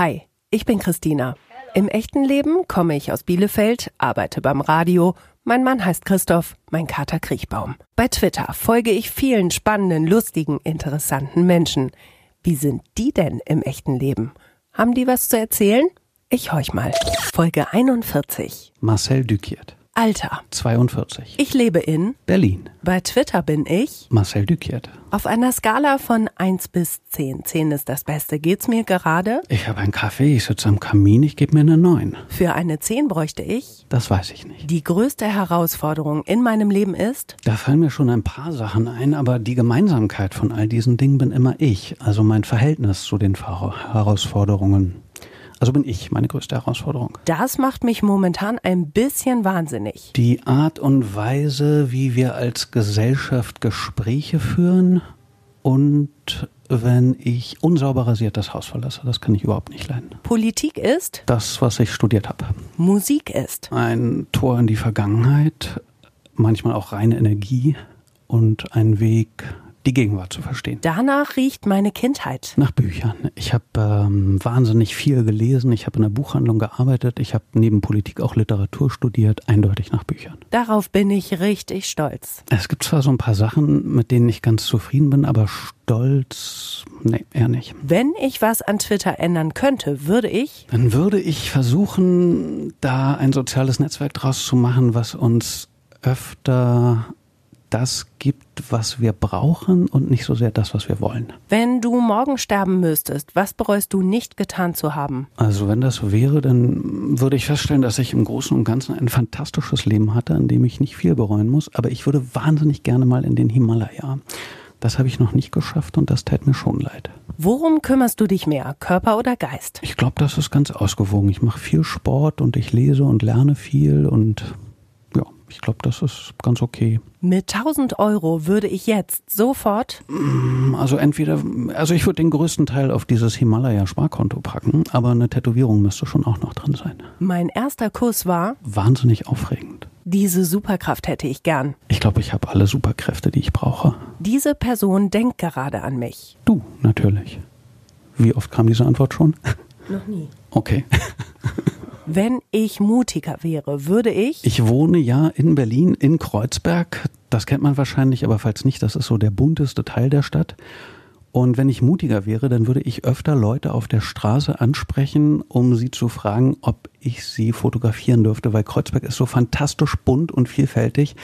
Hi, ich bin Christina. Im echten Leben komme ich aus Bielefeld, arbeite beim Radio. Mein Mann heißt Christoph, mein Kater Kriechbaum. Bei Twitter folge ich vielen spannenden, lustigen, interessanten Menschen. Wie sind die denn im echten Leben? Haben die was zu erzählen? Ich horch mal. Folge 41. Marcel Dukiert. Alter. 42. Ich lebe in Berlin. Bei Twitter bin ich Marcel Dukiert. auf einer Skala von 1 bis 10. 10 ist das Beste. Geht's mir gerade? Ich habe einen Kaffee, ich sitze am Kamin, ich gebe mir eine 9. Für eine 10 bräuchte ich. Das weiß ich nicht. Die größte Herausforderung in meinem Leben ist, Da fallen mir schon ein paar Sachen ein, aber die Gemeinsamkeit von all diesen Dingen bin immer ich. Also mein Verhältnis zu den Herausforderungen. Also bin ich meine größte Herausforderung. das macht mich momentan ein bisschen wahnsinnig. Die Art und Weise, wie wir als Gesellschaft Gespräche führen und wenn ich unsauber rasiert das Haus verlasse, das kann ich überhaupt nicht leiden. Politik ist, Das, was ich studiert habe. Musik ist. Ein Tor in die Vergangenheit, manchmal auch reine Energie und ein Weg, die Gegenwart zu verstehen. Danach riecht meine Kindheit. Nach Büchern. Ich habe ähm, wahnsinnig viel gelesen. Ich habe in der Buchhandlung gearbeitet. Ich habe neben Politik auch Literatur studiert. Eindeutig nach Büchern. Darauf bin ich richtig stolz. Es gibt zwar so ein paar Sachen, mit denen ich ganz zufrieden bin, aber stolz, nee, eher nicht. Wenn ich was an Twitter ändern könnte, würde ich Dann würde ich versuchen, da ein soziales Netzwerk draus zu machen, was uns öfter das gibt, was wir brauchen und nicht so sehr das, was wir wollen. Wenn du morgen sterben müsstest, was bereust du nicht getan zu haben? Also wenn das so wäre, dann würde ich feststellen, dass ich im Großen und Ganzen ein fantastisches Leben hatte, an dem ich nicht viel bereuen muss. Aber ich würde wahnsinnig gerne mal in den Himalaya. Das habe ich noch nicht geschafft und das täte mir schon leid. Worum kümmerst du dich mehr, Körper oder Geist? Ich glaube, das ist ganz ausgewogen. Ich mache viel Sport und ich lese und lerne viel und ich glaube, das ist ganz okay. Mit 1000 Euro würde ich jetzt sofort Also entweder, also ich würde den größten Teil auf dieses Himalaya-Sparkonto packen, aber eine Tätowierung müsste schon auch noch drin sein. Mein erster Kuss war, Wahnsinnig aufregend. diese Superkraft hätte ich gern. Ich glaube, ich habe alle Superkräfte, die ich brauche. Diese Person denkt gerade an mich. Du, natürlich. Wie oft kam diese Antwort schon? Noch nie. Okay. Wenn ich mutiger wäre, würde ich. Ich wohne ja in Berlin, in Kreuzberg. Das kennt man wahrscheinlich, aber falls nicht, das ist so der bunteste Teil der Stadt. Und wenn ich mutiger wäre, dann würde ich öfter Leute auf der Straße ansprechen, um sie zu fragen, ob ich sie fotografieren dürfte, weil Kreuzberg ist so fantastisch bunt und vielfältig.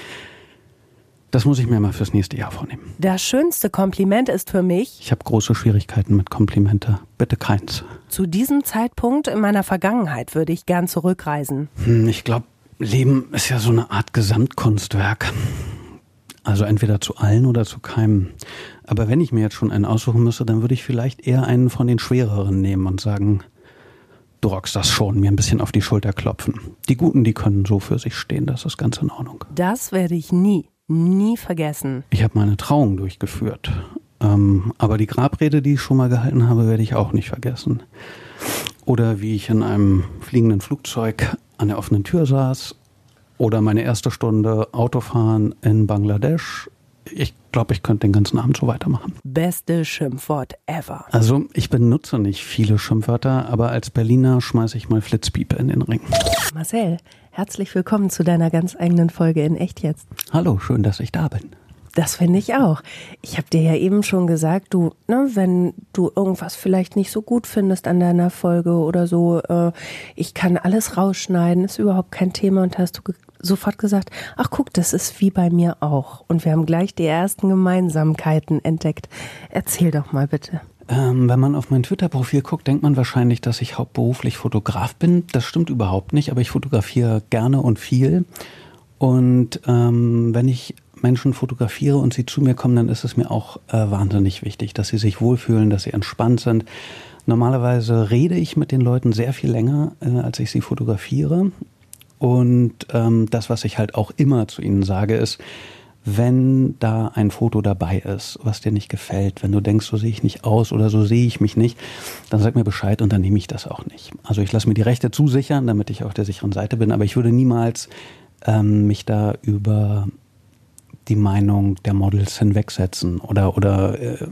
Das muss ich mir mal fürs nächste Jahr vornehmen. Das schönste Kompliment ist für mich, Ich habe große Schwierigkeiten mit Komplimente. Bitte keins. zu diesem Zeitpunkt in meiner Vergangenheit würde ich gern zurückreisen. Hm, Ich glaube, Leben ist ja so eine Art Gesamtkunstwerk. Also entweder zu allen oder zu keinem. Aber wenn ich mir jetzt schon einen aussuchen müsste, dann würde ich vielleicht eher einen von den schwereren nehmen und sagen, du rockst das schon, mir ein bisschen auf die Schulter klopfen. Die Guten, die können so für sich stehen, das ist ganz in Ordnung. Das werde ich nie, nie vergessen. Ich habe meine Trauung durchgeführt. Ähm, aber die Grabrede, die ich schon mal gehalten habe, werde ich auch nicht vergessen. Oder wie ich in einem fliegenden Flugzeug an der offenen Tür saß. Oder meine erste Stunde Autofahren in Bangladesch. Ich glaube, ich könnte den ganzen Abend so weitermachen. Beste Schimpfwort ever. Also ich benutze nicht viele Schimpfwörter, aber als Berliner schmeiße ich mal Flitzpiepe in den Ring. Marcel, herzlich willkommen zu deiner ganz eigenen Folge in Echt jetzt. Hallo, schön, dass ich da bin. Das finde ich auch. Ich habe dir ja eben schon gesagt, du, ne, wenn du irgendwas vielleicht nicht so gut findest an deiner Folge oder so, äh, ich kann alles rausschneiden, ist überhaupt kein Thema. Und hast du sofort gesagt, ach guck, das ist wie bei mir auch. Und wir haben gleich die ersten Gemeinsamkeiten entdeckt. Erzähl doch mal bitte. Ähm, wenn man auf mein Twitter-Profil guckt, denkt man wahrscheinlich, dass ich hauptberuflich Fotograf bin. Das stimmt überhaupt nicht, aber ich fotografiere gerne und viel. Und ähm, wenn ich Menschen fotografiere und sie zu mir kommen, dann ist es mir auch äh, wahnsinnig wichtig, dass sie sich wohlfühlen, dass sie entspannt sind. Normalerweise rede ich mit den Leuten sehr viel länger, äh, als ich sie fotografiere. Und ähm, das, was ich halt auch immer zu ihnen sage, ist, wenn da ein Foto dabei ist, was dir nicht gefällt, wenn du denkst, so sehe ich nicht aus oder so sehe ich mich nicht, dann sag mir Bescheid und dann nehme ich das auch nicht. Also ich lasse mir die Rechte zusichern, damit ich auf der sicheren Seite bin, aber ich würde niemals ähm, mich da über die Meinung der Models hinwegsetzen oder, oder äh,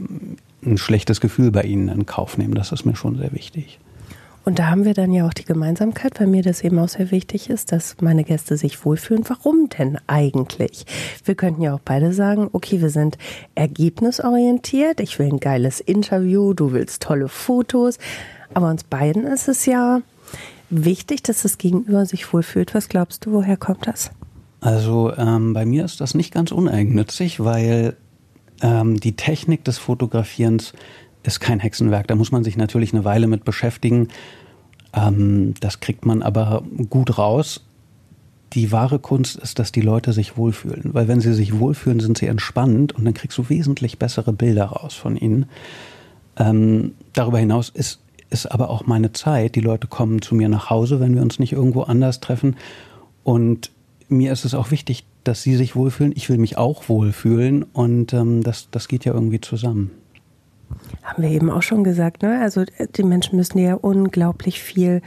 ein schlechtes Gefühl bei ihnen in Kauf nehmen. Das ist mir schon sehr wichtig. Und da haben wir dann ja auch die Gemeinsamkeit, weil mir das eben auch sehr wichtig ist, dass meine Gäste sich wohlfühlen. Warum denn eigentlich? Wir könnten ja auch beide sagen, okay, wir sind ergebnisorientiert. Ich will ein geiles Interview, du willst tolle Fotos. Aber uns beiden ist es ja wichtig, dass das Gegenüber sich wohlfühlt. Was glaubst du, woher kommt das? Also ähm, bei mir ist das nicht ganz uneigennützig, weil ähm, die Technik des Fotografierens ist kein Hexenwerk. Da muss man sich natürlich eine Weile mit beschäftigen. Ähm, das kriegt man aber gut raus. Die wahre Kunst ist, dass die Leute sich wohlfühlen. Weil wenn sie sich wohlfühlen, sind sie entspannt und dann kriegst du wesentlich bessere Bilder raus von ihnen. Ähm, darüber hinaus ist, ist aber auch meine Zeit. Die Leute kommen zu mir nach Hause, wenn wir uns nicht irgendwo anders treffen. Und mir ist es auch wichtig, dass sie sich wohlfühlen. Ich will mich auch wohlfühlen und ähm, das, das geht ja irgendwie zusammen. Haben wir eben auch schon gesagt, ne? Also die Menschen müssen ja unglaublich viel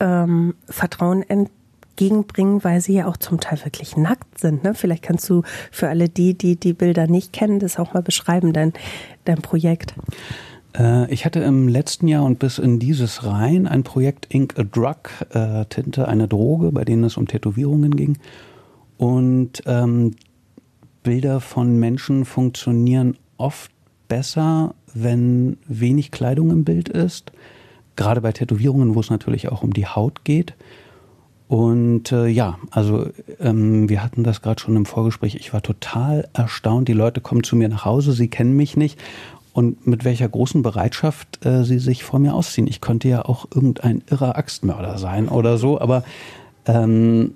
ähm, Vertrauen entgegenbringen, weil sie ja auch zum Teil wirklich nackt sind. Ne? Vielleicht kannst du für alle die, die die Bilder nicht kennen, das auch mal beschreiben, dein, dein Projekt. Äh, ich hatte im letzten Jahr und bis in dieses rein ein Projekt Ink a Drug, äh, Tinte, eine Droge, bei denen es um Tätowierungen ging. Und ähm, Bilder von Menschen funktionieren oft besser, wenn wenig Kleidung im Bild ist. Gerade bei Tätowierungen, wo es natürlich auch um die Haut geht. Und äh, ja, also ähm, wir hatten das gerade schon im Vorgespräch. Ich war total erstaunt. Die Leute kommen zu mir nach Hause, sie kennen mich nicht und mit welcher großen Bereitschaft äh, sie sich vor mir ausziehen. Ich könnte ja auch irgendein irrer Axtmörder sein oder so, aber ähm,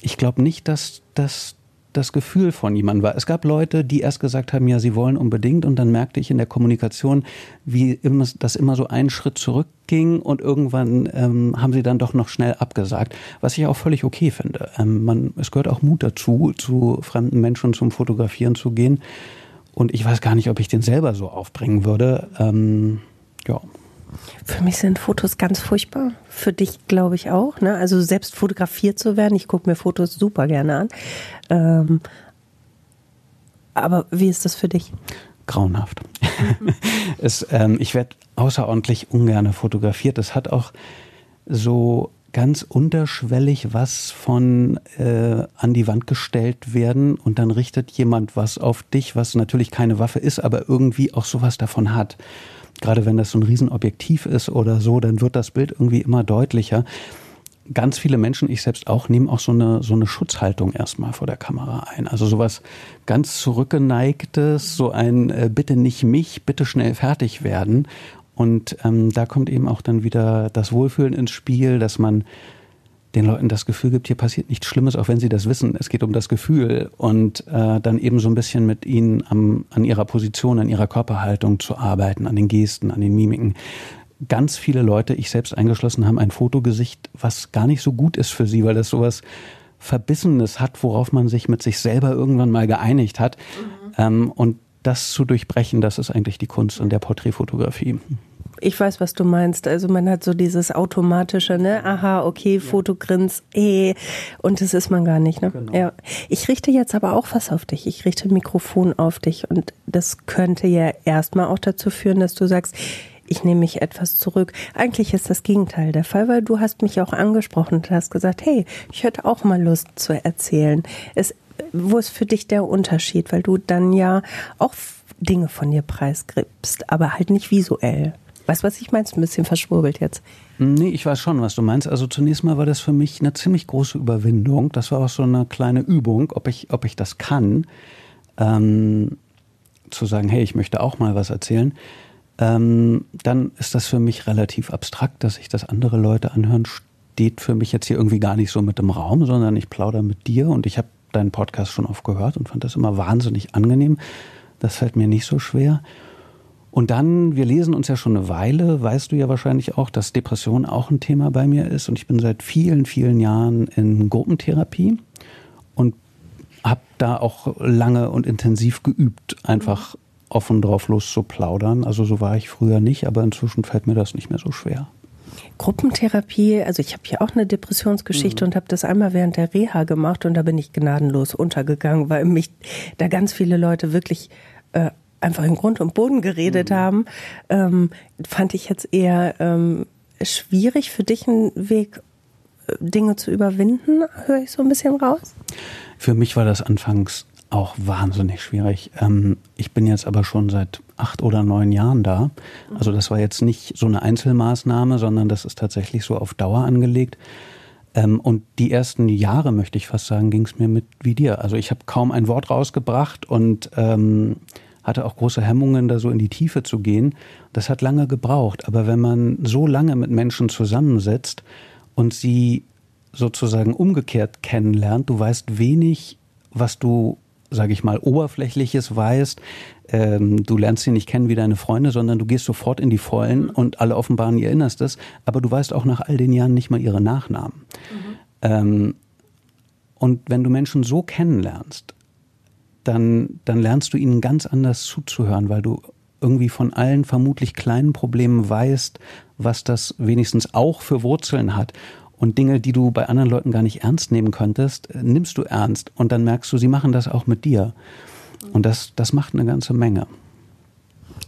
ich glaube nicht, dass, dass das Gefühl von jemandem war. Es gab Leute, die erst gesagt haben, ja, sie wollen unbedingt und dann merkte ich in der Kommunikation, wie immer, das immer so einen Schritt zurückging und irgendwann ähm, haben sie dann doch noch schnell abgesagt, was ich auch völlig okay finde. Ähm, man, es gehört auch Mut dazu, zu fremden Menschen zum Fotografieren zu gehen und ich weiß gar nicht, ob ich den selber so aufbringen würde. Ähm, ja. Für mich sind Fotos ganz furchtbar. Für dich glaube ich auch. Ne? Also selbst fotografiert zu werden. Ich gucke mir Fotos super gerne an. Ähm, aber wie ist das für dich? Grauenhaft. Mhm. es, ähm, ich werde außerordentlich ungern fotografiert. Es hat auch so ganz unterschwellig was von äh, an die Wand gestellt werden und dann richtet jemand was auf dich, was natürlich keine Waffe ist, aber irgendwie auch sowas davon hat gerade wenn das so ein Riesenobjektiv ist oder so, dann wird das Bild irgendwie immer deutlicher. Ganz viele Menschen, ich selbst auch, nehmen auch so eine, so eine Schutzhaltung erstmal vor der Kamera ein. Also sowas ganz zurückgeneigtes, so ein äh, bitte nicht mich, bitte schnell fertig werden. Und ähm, da kommt eben auch dann wieder das Wohlfühlen ins Spiel, dass man den Leuten das Gefühl gibt, hier passiert nichts Schlimmes, auch wenn sie das wissen. Es geht um das Gefühl und äh, dann eben so ein bisschen mit ihnen am, an ihrer Position, an ihrer Körperhaltung zu arbeiten, an den Gesten, an den Mimiken. Ganz viele Leute, ich selbst eingeschlossen, haben ein Fotogesicht, was gar nicht so gut ist für sie, weil das sowas Verbissenes hat, worauf man sich mit sich selber irgendwann mal geeinigt hat. Mhm. Ähm, und das zu durchbrechen, das ist eigentlich die Kunst in der Porträtfotografie. Ich weiß, was du meinst. Also man hat so dieses automatische, ne? Aha, okay, ja. Fotogrins, eh. Und das ist man gar nicht, ne? Genau. Ja. Ich richte jetzt aber auch was auf dich. Ich richte ein Mikrofon auf dich. Und das könnte ja erstmal auch dazu führen, dass du sagst, ich nehme mich etwas zurück. Eigentlich ist das Gegenteil der Fall, weil du hast mich auch angesprochen und hast gesagt, hey, ich hätte auch mal Lust zu erzählen. Es, wo ist für dich der Unterschied? Weil du dann ja auch Dinge von dir preisgibst, aber halt nicht visuell. Weißt du, was ich meinst? Ein bisschen verschwurbelt jetzt. Nee, ich weiß schon, was du meinst. Also zunächst mal war das für mich eine ziemlich große Überwindung. Das war auch so eine kleine Übung, ob ich, ob ich das kann, ähm, zu sagen, hey, ich möchte auch mal was erzählen. Ähm, dann ist das für mich relativ abstrakt, dass sich das andere Leute anhören, steht für mich jetzt hier irgendwie gar nicht so mit im Raum, sondern ich plaudere mit dir und ich habe deinen Podcast schon oft gehört und fand das immer wahnsinnig angenehm. Das fällt mir nicht so schwer. Und dann, wir lesen uns ja schon eine Weile, weißt du ja wahrscheinlich auch, dass Depression auch ein Thema bei mir ist. Und ich bin seit vielen, vielen Jahren in Gruppentherapie und habe da auch lange und intensiv geübt, einfach offen drauf los zu plaudern. Also so war ich früher nicht, aber inzwischen fällt mir das nicht mehr so schwer. Gruppentherapie, also ich habe ja auch eine Depressionsgeschichte mhm. und habe das einmal während der Reha gemacht und da bin ich gnadenlos untergegangen, weil mich da ganz viele Leute wirklich äh, einfach in Grund und Boden geredet mhm. haben, ähm, fand ich jetzt eher ähm, schwierig für dich ein Weg, äh, Dinge zu überwinden, höre ich so ein bisschen raus? Für mich war das anfangs auch wahnsinnig schwierig. Ähm, ich bin jetzt aber schon seit acht oder neun Jahren da. Also das war jetzt nicht so eine Einzelmaßnahme, sondern das ist tatsächlich so auf Dauer angelegt. Ähm, und die ersten Jahre, möchte ich fast sagen, ging es mir mit wie dir. Also ich habe kaum ein Wort rausgebracht und ähm, hatte auch große Hemmungen, da so in die Tiefe zu gehen. Das hat lange gebraucht. Aber wenn man so lange mit Menschen zusammensetzt und sie sozusagen umgekehrt kennenlernt, du weißt wenig, was du sage ich mal, Oberflächliches weißt. Ähm, du lernst sie nicht kennen wie deine Freunde, sondern du gehst sofort in die Vollen mhm. und alle offenbaren ihr Innerstes. Aber du weißt auch nach all den Jahren nicht mal ihre Nachnamen. Mhm. Ähm, und wenn du Menschen so kennenlernst, dann, dann lernst du ihnen ganz anders zuzuhören, weil du irgendwie von allen vermutlich kleinen Problemen weißt, was das wenigstens auch für Wurzeln hat. Und Dinge, die du bei anderen Leuten gar nicht ernst nehmen könntest, äh, nimmst du ernst. Und dann merkst du, sie machen das auch mit dir. Und das, das macht eine ganze Menge.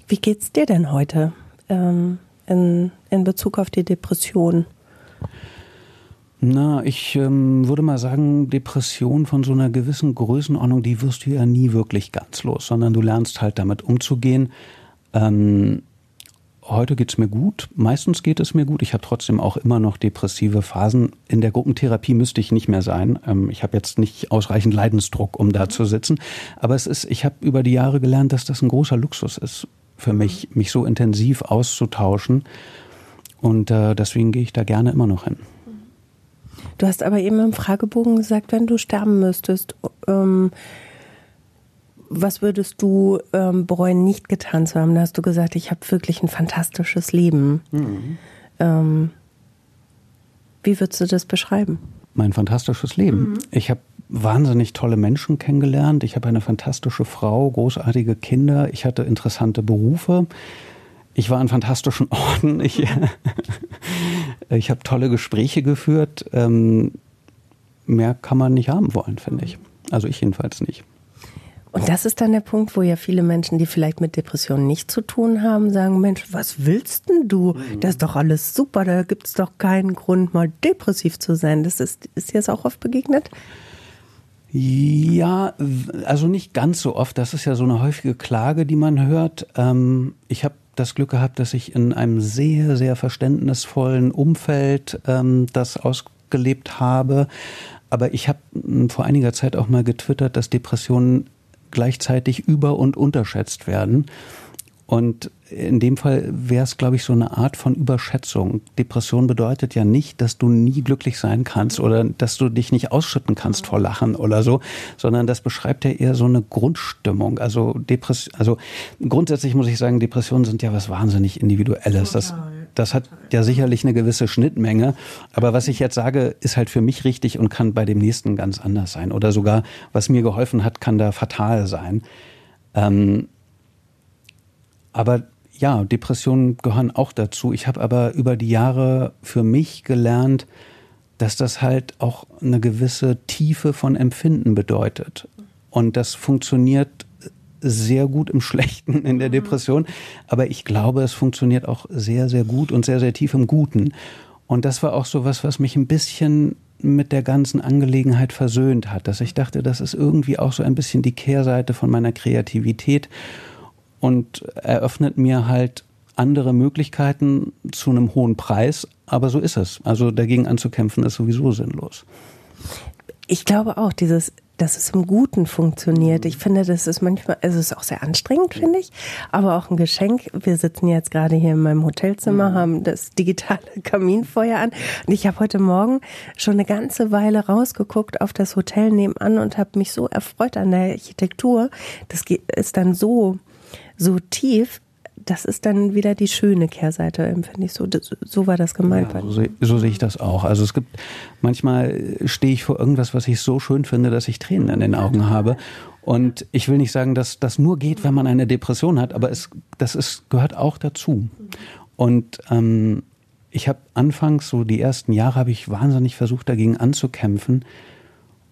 Wie geht's dir denn heute ähm, in, in Bezug auf die Depression? Na, ich ähm, würde mal sagen, Depression von so einer gewissen Größenordnung, die wirst du ja nie wirklich ganz los, sondern du lernst halt damit umzugehen. Ähm, Heute geht es mir gut. Meistens geht es mir gut. Ich habe trotzdem auch immer noch depressive Phasen. In der Gruppentherapie müsste ich nicht mehr sein. Ähm, ich habe jetzt nicht ausreichend Leidensdruck, um da zu sitzen. Aber es ist, ich habe über die Jahre gelernt, dass das ein großer Luxus ist für mich, mich so intensiv auszutauschen. Und äh, deswegen gehe ich da gerne immer noch hin. Du hast aber eben im Fragebogen gesagt, wenn du sterben müsstest, ähm, was würdest du ähm, bereuen, nicht getan zu haben? Da hast du gesagt, ich habe wirklich ein fantastisches Leben. Mhm. Ähm, wie würdest du das beschreiben? Mein fantastisches Leben. Mhm. Ich habe wahnsinnig tolle Menschen kennengelernt. Ich habe eine fantastische Frau, großartige Kinder. Ich hatte interessante Berufe. Ich war an fantastischen Orten. Ich, ich habe tolle Gespräche geführt. Ähm, mehr kann man nicht haben wollen, finde ich. Also ich jedenfalls nicht. Und das ist dann der Punkt, wo ja viele Menschen, die vielleicht mit Depressionen nichts zu tun haben, sagen, Mensch, was willst denn du? Das ist doch alles super, da gibt es doch keinen Grund, mal depressiv zu sein. Das ist, ist dir das auch oft begegnet? Ja, also nicht ganz so oft. Das ist ja so eine häufige Klage, die man hört. Ähm, ich habe das Glück gehabt, dass ich in einem sehr, sehr verständnisvollen Umfeld ähm, das ausgelebt habe. Aber ich habe hm, vor einiger Zeit auch mal getwittert, dass Depressionen gleichzeitig über- und unterschätzt werden. Und in dem Fall wäre es, glaube ich, so eine Art von Überschätzung. Depression bedeutet ja nicht, dass du nie glücklich sein kannst oder dass du dich nicht ausschütten kannst vor Lachen oder so, sondern das beschreibt ja eher so eine Grundstimmung. Also Depression, also grundsätzlich muss ich sagen, Depressionen sind ja was wahnsinnig Individuelles. Das, das hat ja sicherlich eine gewisse Schnittmenge. Aber was ich jetzt sage, ist halt für mich richtig und kann bei dem nächsten ganz anders sein. Oder sogar, was mir geholfen hat, kann da fatal sein. Ähm, aber ja, Depressionen gehören auch dazu. Ich habe aber über die Jahre für mich gelernt, dass das halt auch eine gewisse Tiefe von Empfinden bedeutet. Und das funktioniert sehr gut im Schlechten in der mhm. Depression, aber ich glaube, es funktioniert auch sehr, sehr gut und sehr, sehr tief im Guten. Und das war auch so was, was mich ein bisschen mit der ganzen Angelegenheit versöhnt hat, dass ich dachte, das ist irgendwie auch so ein bisschen die Kehrseite von meiner Kreativität und eröffnet mir halt andere Möglichkeiten zu einem hohen Preis. Aber so ist es. Also dagegen anzukämpfen ist sowieso sinnlos. Ich glaube auch, dieses, dass es im Guten funktioniert. Ich finde, das ist manchmal, also es ist auch sehr anstrengend, finde ich, aber auch ein Geschenk. Wir sitzen jetzt gerade hier in meinem Hotelzimmer, mhm. haben das digitale Kaminfeuer an und ich habe heute Morgen schon eine ganze Weile rausgeguckt auf das Hotel nebenan und habe mich so erfreut an der Architektur. Das ist dann so so tief, das ist dann wieder die schöne Kehrseite, empfinde ich so. so war das gemeint. Ja, so, so, sehe ich das auch. Also es gibt, manchmal stehe ich vor irgendwas, was ich so schön finde, dass ich Tränen in den Augen habe. Und ich will nicht sagen, dass das nur geht, wenn man eine Depression hat, aber es, das ist, gehört auch dazu. Und ähm, ich habe anfangs, so die ersten Jahre, habe ich wahnsinnig versucht, dagegen anzukämpfen.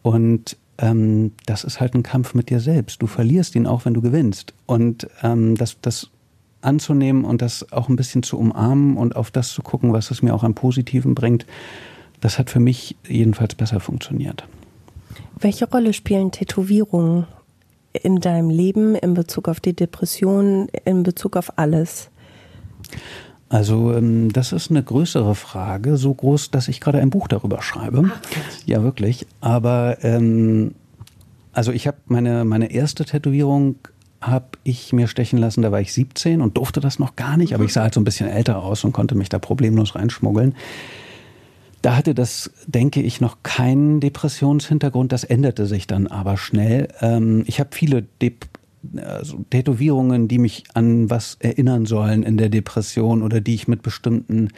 Und ähm, das ist halt ein Kampf mit dir selbst. Du verlierst ihn auch, wenn du gewinnst. Und ähm, das, das anzunehmen und das auch ein bisschen zu umarmen und auf das zu gucken, was es mir auch an Positiven bringt, das hat für mich jedenfalls besser funktioniert. Welche Rolle spielen Tätowierungen in deinem Leben in Bezug auf die Depression, in Bezug auf alles? Also ähm, das ist eine größere Frage, so groß, dass ich gerade ein Buch darüber schreibe. Ach, ja, wirklich. Aber ähm, also ich habe meine, meine erste Tätowierung habe ich mir stechen lassen, da war ich 17 und durfte das noch gar nicht, aber ich sah halt so ein bisschen älter aus und konnte mich da problemlos reinschmuggeln. Da hatte das, denke ich, noch keinen Depressionshintergrund. Das änderte sich dann aber schnell. Ähm, ich habe viele Dep also Tätowierungen, die mich an was erinnern sollen in der Depression oder die ich mit bestimmten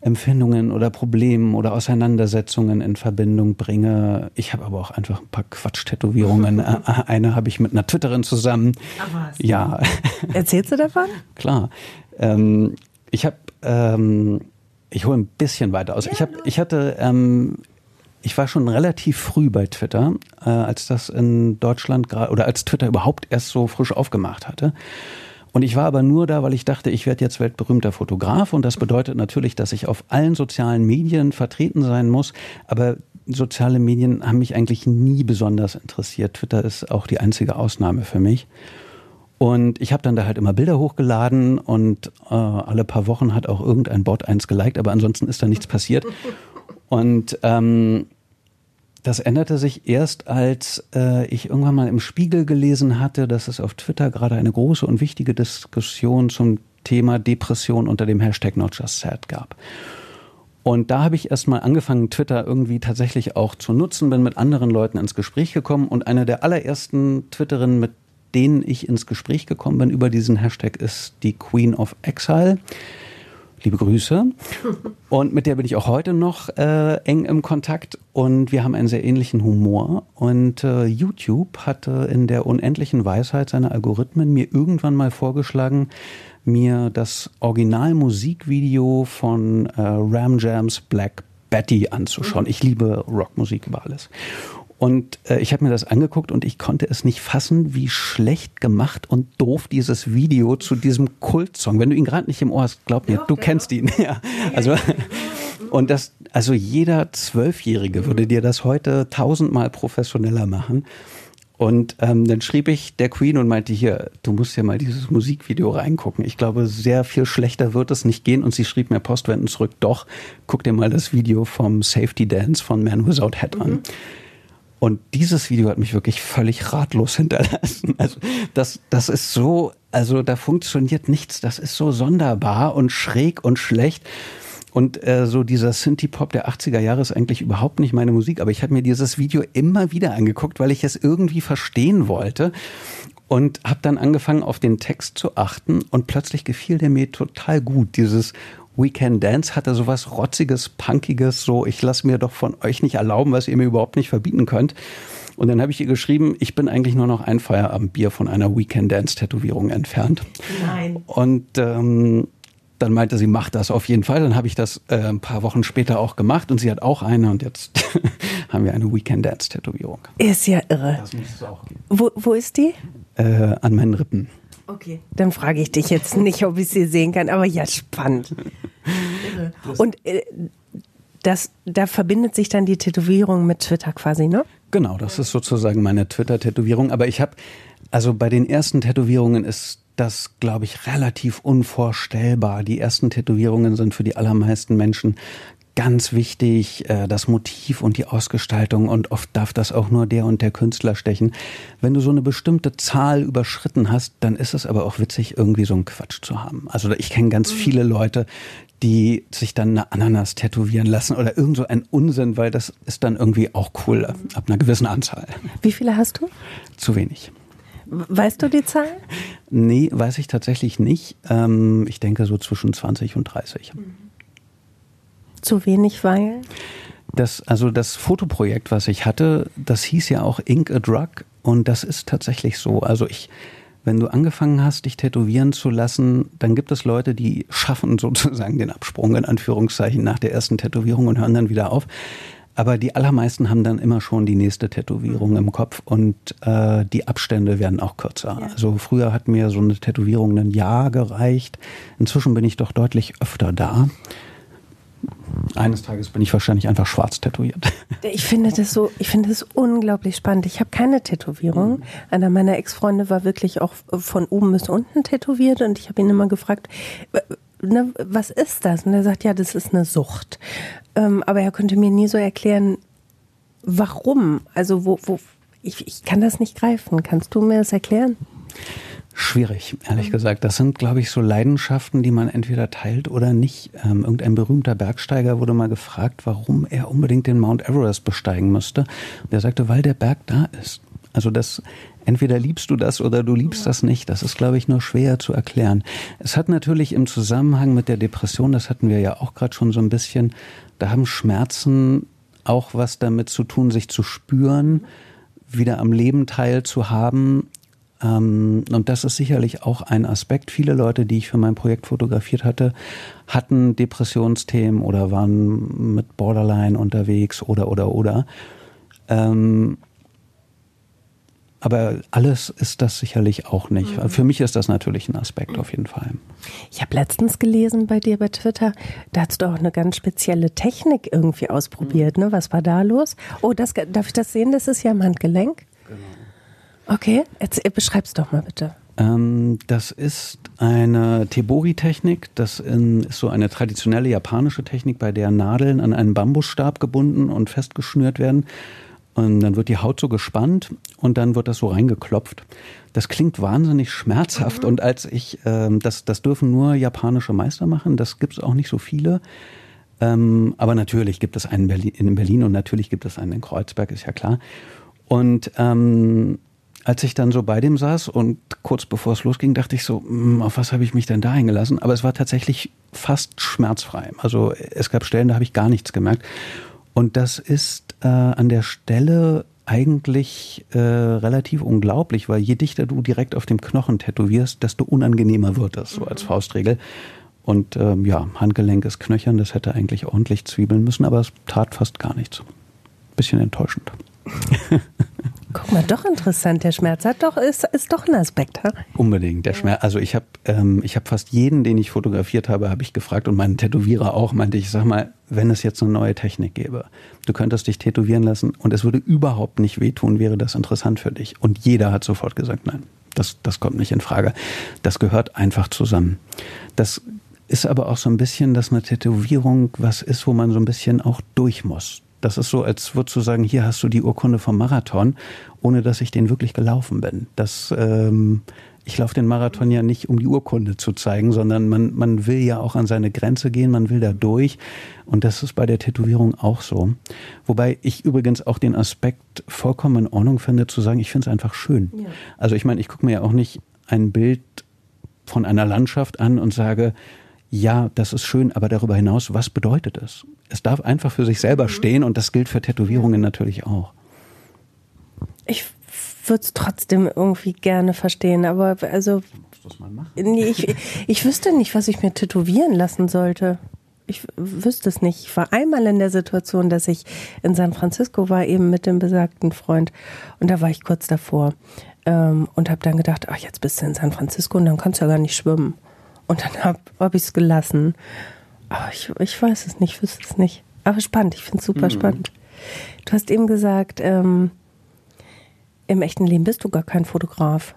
Empfindungen oder Problemen oder Auseinandersetzungen in Verbindung bringe. Ich habe aber auch einfach ein paar Quatsch-Tätowierungen. Äh, eine habe ich mit einer Twitterin zusammen. Ach was? Ja. Erzählst du davon? Klar. Ähm, ich habe, ähm, ich hole ein bisschen weiter aus. Ja, ich, hab, ich hatte, ähm, ich war schon relativ früh bei Twitter, äh, als das in Deutschland gerade, oder als Twitter überhaupt erst so frisch aufgemacht hatte. Und ich war aber nur da, weil ich dachte, ich werde jetzt weltberühmter Fotograf und das bedeutet natürlich, dass ich auf allen sozialen Medien vertreten sein muss. Aber soziale Medien haben mich eigentlich nie besonders interessiert. Twitter ist auch die einzige Ausnahme für mich. Und ich habe dann da halt immer Bilder hochgeladen und äh, alle paar Wochen hat auch irgendein Bot eins geliked, aber ansonsten ist da nichts passiert. Und ähm, das änderte sich erst, als äh, ich irgendwann mal im Spiegel gelesen hatte, dass es auf Twitter gerade eine große und wichtige Diskussion zum Thema Depression unter dem Hashtag Not Just Sad gab. Und da habe ich erstmal angefangen, Twitter irgendwie tatsächlich auch zu nutzen, bin mit anderen Leuten ins Gespräch gekommen und eine der allerersten Twitterinnen, mit denen ich ins Gespräch gekommen bin über diesen Hashtag, ist die Queen of Exile. Liebe Grüße. Und mit der bin ich auch heute noch äh, eng im Kontakt und wir haben einen sehr ähnlichen Humor. Und äh, YouTube hatte in der unendlichen Weisheit seiner Algorithmen mir irgendwann mal vorgeschlagen, mir das Originalmusikvideo von äh, Ram Jams Black Betty anzuschauen. Ich liebe Rockmusik über alles. Und äh, ich habe mir das angeguckt und ich konnte es nicht fassen, wie schlecht gemacht und doof dieses Video zu diesem Kultsong. Wenn du ihn gerade nicht im Ohr hast, glaub mir, ja, du genau. kennst ihn. ja. Also und das, also jeder Zwölfjährige würde dir das heute tausendmal professioneller machen. Und ähm, dann schrieb ich der Queen und meinte hier, du musst ja mal dieses Musikvideo reingucken. Ich glaube, sehr viel schlechter wird es nicht gehen. Und sie schrieb mir postwendend zurück, doch, guck dir mal das Video vom Safety Dance von Man Without Head an. Mhm. Und dieses Video hat mich wirklich völlig ratlos hinterlassen. Also das, das ist so, also da funktioniert nichts. Das ist so sonderbar und schräg und schlecht. Und äh, so dieser Synthie-Pop der 80er Jahre ist eigentlich überhaupt nicht meine Musik. Aber ich habe mir dieses Video immer wieder angeguckt, weil ich es irgendwie verstehen wollte. Und habe dann angefangen, auf den Text zu achten. Und plötzlich gefiel der mir total gut. Dieses Weekend Dance hatte sowas rotziges, punkiges, so ich lasse mir doch von euch nicht erlauben, was ihr mir überhaupt nicht verbieten könnt. Und dann habe ich ihr geschrieben, ich bin eigentlich nur noch ein Feierabendbier von einer Weekend Dance Tätowierung entfernt. Nein. Und ähm, dann meinte sie, mach das auf jeden Fall. Dann habe ich das äh, ein paar Wochen später auch gemacht und sie hat auch eine und jetzt haben wir eine Weekend Dance Tätowierung. Ist ja irre. Das muss es auch geben. Wo, wo ist die? Äh, an meinen Rippen. Okay. Dann frage ich dich jetzt nicht, ob ich sie sehen kann, aber ja, spannend. Und äh, das, da verbindet sich dann die Tätowierung mit Twitter quasi, ne? Genau, das ist sozusagen meine Twitter-Tätowierung. Aber ich habe, also bei den ersten Tätowierungen ist das, glaube ich, relativ unvorstellbar. Die ersten Tätowierungen sind für die allermeisten Menschen ganz wichtig, äh, das Motiv und die Ausgestaltung und oft darf das auch nur der und der Künstler stechen. Wenn du so eine bestimmte Zahl überschritten hast, dann ist es aber auch witzig, irgendwie so einen Quatsch zu haben. Also ich kenne ganz mhm. viele Leute, die sich dann eine Ananas tätowieren lassen oder irgend so ein Unsinn, weil das ist dann irgendwie auch cool ab einer gewissen Anzahl. Wie viele hast du? Zu wenig. Weißt du die Zahl? Nee, weiß ich tatsächlich nicht. Ähm, ich denke so zwischen 20 und 30. Mhm. Zu wenig, weil? Das, also das Fotoprojekt, was ich hatte, das hieß ja auch Ink a Drug und das ist tatsächlich so. Also ich, wenn du angefangen hast, dich tätowieren zu lassen, dann gibt es Leute, die schaffen sozusagen den Absprung in Anführungszeichen nach der ersten Tätowierung und hören dann wieder auf. Aber die allermeisten haben dann immer schon die nächste Tätowierung im Kopf und äh, die Abstände werden auch kürzer. Ja. Also früher hat mir so eine Tätowierung ein Jahr gereicht. Inzwischen bin ich doch deutlich öfter da. Eines Tages bin ich wahrscheinlich einfach schwarz tätowiert. Ich finde das so, ich finde das unglaublich spannend. Ich habe keine Tätowierung. Einer meiner Ex-Freunde war wirklich auch von oben bis unten tätowiert und ich habe ihn immer gefragt, ne, was ist das? Und er sagt, ja, das ist eine Sucht. Ähm, aber er konnte mir nie so erklären, warum. Also wo, wo ich, ich kann das nicht greifen. Kannst du mir das erklären? Schwierig, ehrlich gesagt. Das sind, glaube ich, so Leidenschaften, die man entweder teilt oder nicht. Ähm, irgendein berühmter Bergsteiger wurde mal gefragt, warum er unbedingt den Mount Everest besteigen müsste. Und er sagte, weil der Berg da ist. Also das entweder liebst du das oder du liebst das nicht. Das ist, glaube ich, nur schwer zu erklären. Es hat natürlich im Zusammenhang mit der Depression, das hatten wir ja auch gerade schon so ein bisschen, da haben Schmerzen auch was damit zu tun, sich zu spüren, wieder am Leben teilzuhaben. Ähm, und das ist sicherlich auch ein Aspekt. Viele Leute, die ich für mein Projekt fotografiert hatte, hatten Depressionsthemen oder waren mit Borderline unterwegs oder oder oder. Ähm, aber alles ist das sicherlich auch nicht. Mhm. Für mich ist das natürlich ein Aspekt auf jeden Fall. Ich habe letztens gelesen bei dir bei Twitter, da hast du auch eine ganz spezielle Technik irgendwie ausprobiert. Mhm. Ne? Was war da los? Oh, das, darf ich das sehen? Das ist ja am Handgelenk. Okay, jetzt beschreib's doch mal bitte. Ähm, das ist eine Tebori-Technik. Das ist so eine traditionelle japanische Technik, bei der Nadeln an einen Bambusstab gebunden und festgeschnürt werden. Und dann wird die Haut so gespannt und dann wird das so reingeklopft. Das klingt wahnsinnig schmerzhaft mhm. und als ich, ähm, das, das dürfen nur japanische Meister machen, das gibt es auch nicht so viele. Ähm, aber natürlich gibt es einen Berlin, in Berlin und natürlich gibt es einen in Kreuzberg, ist ja klar. Und ähm, als ich dann so bei dem saß und kurz bevor es losging, dachte ich so, hm, auf was habe ich mich denn da eingelassen? Aber es war tatsächlich fast schmerzfrei. Also es gab Stellen, da habe ich gar nichts gemerkt. Und das ist äh, an der Stelle eigentlich äh, relativ unglaublich, weil je dichter du direkt auf dem Knochen tätowierst, desto unangenehmer wird das, so als mhm. Faustregel. Und ähm, ja, Handgelenk ist knöchern, das hätte eigentlich ordentlich zwiebeln müssen, aber es tat fast gar nichts. Bisschen enttäuschend. Guck mal, doch interessant. Der Schmerz hat doch, ist, ist doch ein Aspekt. Ha? Unbedingt. Der Schmerz. Also ich habe ähm, ich hab fast jeden, den ich fotografiert habe, habe ich gefragt und meinen Tätowierer auch, meinte ich, sag mal, wenn es jetzt eine neue Technik gäbe, du könntest dich tätowieren lassen und es würde überhaupt nicht wehtun, wäre das interessant für dich. Und jeder hat sofort gesagt, nein, das, das kommt nicht in Frage. Das gehört einfach zusammen. Das ist aber auch so ein bisschen, dass eine Tätowierung was ist, wo man so ein bisschen auch durch muss. Das ist so, als würdest du sagen, hier hast du die Urkunde vom Marathon, ohne dass ich den wirklich gelaufen bin. Das, ähm, ich laufe den Marathon ja nicht, um die Urkunde zu zeigen, sondern man, man will ja auch an seine Grenze gehen, man will da durch. Und das ist bei der Tätowierung auch so. Wobei ich übrigens auch den Aspekt vollkommen in Ordnung finde, zu sagen, ich finde es einfach schön. Ja. Also ich meine, ich gucke mir ja auch nicht ein Bild von einer Landschaft an und sage, ja, das ist schön, aber darüber hinaus, was bedeutet es? Es darf einfach für sich selber mhm. stehen und das gilt für Tätowierungen natürlich auch. Ich würde es trotzdem irgendwie gerne verstehen, aber also nee, ich, ich wüsste nicht, was ich mir tätowieren lassen sollte. Ich wüsste es nicht. Ich war einmal in der Situation, dass ich in San Francisco war, eben mit dem besagten Freund. Und da war ich kurz davor ähm, und habe dann gedacht, ach, jetzt bist du in San Francisco und dann kannst du ja gar nicht schwimmen. Und dann habe hab ich es gelassen. Aber ich, ich weiß es nicht, wüsste es nicht. Aber spannend, ich finde es super mhm. spannend. Du hast eben gesagt, ähm, im echten Leben bist du gar kein Fotograf.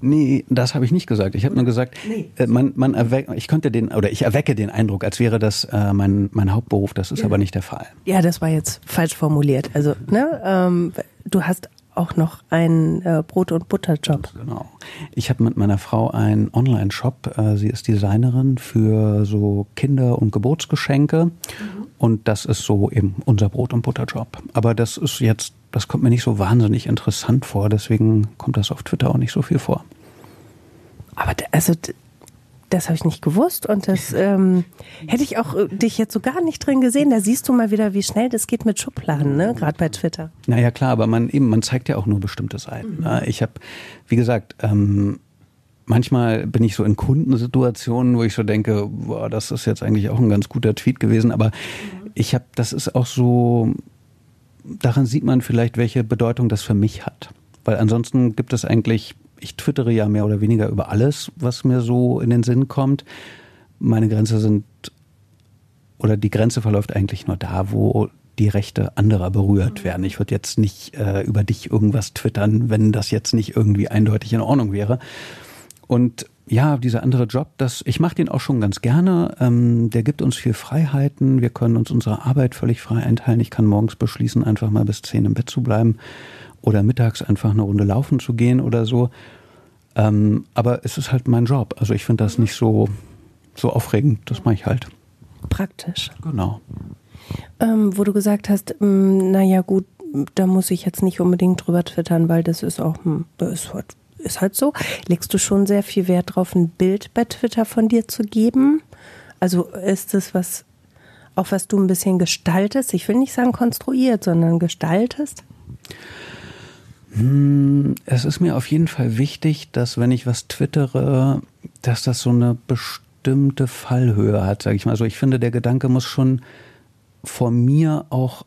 Nee, das habe ich nicht gesagt. Ich habe nur gesagt, nee. äh, man, man erweck, ich könnte den oder ich erwecke den Eindruck, als wäre das äh, mein, mein Hauptberuf. Das ist ja. aber nicht der Fall. Ja, das war jetzt falsch formuliert. Also, ne, ähm, du hast auch noch einen äh, Brot- und Butterjob. Genau. Ich habe mit meiner Frau einen Online-Shop. Äh, sie ist Designerin für so Kinder- und Geburtsgeschenke. Mhm. Und das ist so eben unser Brot- und Butterjob. Aber das ist jetzt, das kommt mir nicht so wahnsinnig interessant vor. Deswegen kommt das auf Twitter auch nicht so viel vor. Aber also das habe ich nicht gewusst und das ähm, hätte ich auch äh, dich jetzt so gar nicht drin gesehen. Da siehst du mal wieder, wie schnell das geht mit Schubladen, ne? gerade bei Twitter. Naja, klar, aber man eben, man zeigt ja auch nur bestimmte Seiten. Mhm. Ne? Ich habe, wie gesagt, ähm, manchmal bin ich so in Kundensituationen, wo ich so denke, boah, das ist jetzt eigentlich auch ein ganz guter Tweet gewesen, aber mhm. ich habe, das ist auch so, daran sieht man vielleicht, welche Bedeutung das für mich hat. Weil ansonsten gibt es eigentlich, ich twittere ja mehr oder weniger über alles, was mir so in den Sinn kommt. Meine Grenze sind, oder die Grenze verläuft eigentlich nur da, wo die Rechte anderer berührt mhm. werden. Ich würde jetzt nicht äh, über dich irgendwas twittern, wenn das jetzt nicht irgendwie eindeutig in Ordnung wäre. Und ja, dieser andere Job, das, ich mache den auch schon ganz gerne. Ähm, der gibt uns viel Freiheiten. Wir können uns unsere Arbeit völlig frei einteilen. Ich kann morgens beschließen, einfach mal bis zehn im Bett zu bleiben oder mittags einfach eine Runde laufen zu gehen oder so. Ähm, aber es ist halt mein Job. Also ich finde das nicht so, so aufregend. Das mache ich halt. Praktisch. Genau. Ähm, wo du gesagt hast, ähm, naja gut, da muss ich jetzt nicht unbedingt drüber twittern, weil das ist auch, hm, ist halt, ist halt so. Legst du schon sehr viel Wert darauf, ein Bild bei Twitter von dir zu geben? Also ist das was, auch was du ein bisschen gestaltest? Ich will nicht sagen konstruiert, sondern gestaltest? Hm, es ist mir auf jeden Fall wichtig, dass wenn ich was twittere, dass das so eine bestimmte Fallhöhe hat, sage ich mal. Also ich finde, der Gedanke muss schon vor mir auch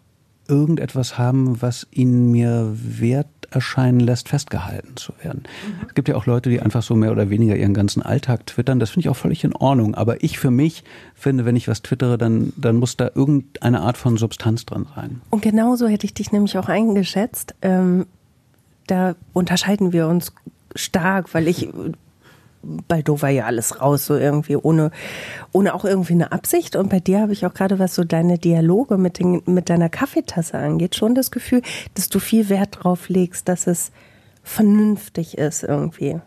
irgendetwas haben, was ihn mir wert erscheinen lässt, festgehalten zu werden. Mhm. Es gibt ja auch Leute, die einfach so mehr oder weniger ihren ganzen Alltag twittern. Das finde ich auch völlig in Ordnung. Aber ich für mich finde, wenn ich was twittere, dann, dann muss da irgendeine Art von Substanz dran sein. Und genauso hätte ich dich nämlich auch eingeschätzt. Ähm, da unterscheiden wir uns stark, weil ich bei Dover ja alles raus, so irgendwie ohne, ohne auch irgendwie eine Absicht. Und bei dir habe ich auch gerade, was so deine Dialoge mit, den, mit deiner Kaffeetasse angeht, schon das Gefühl, dass du viel Wert drauf legst, dass es vernünftig ist irgendwie.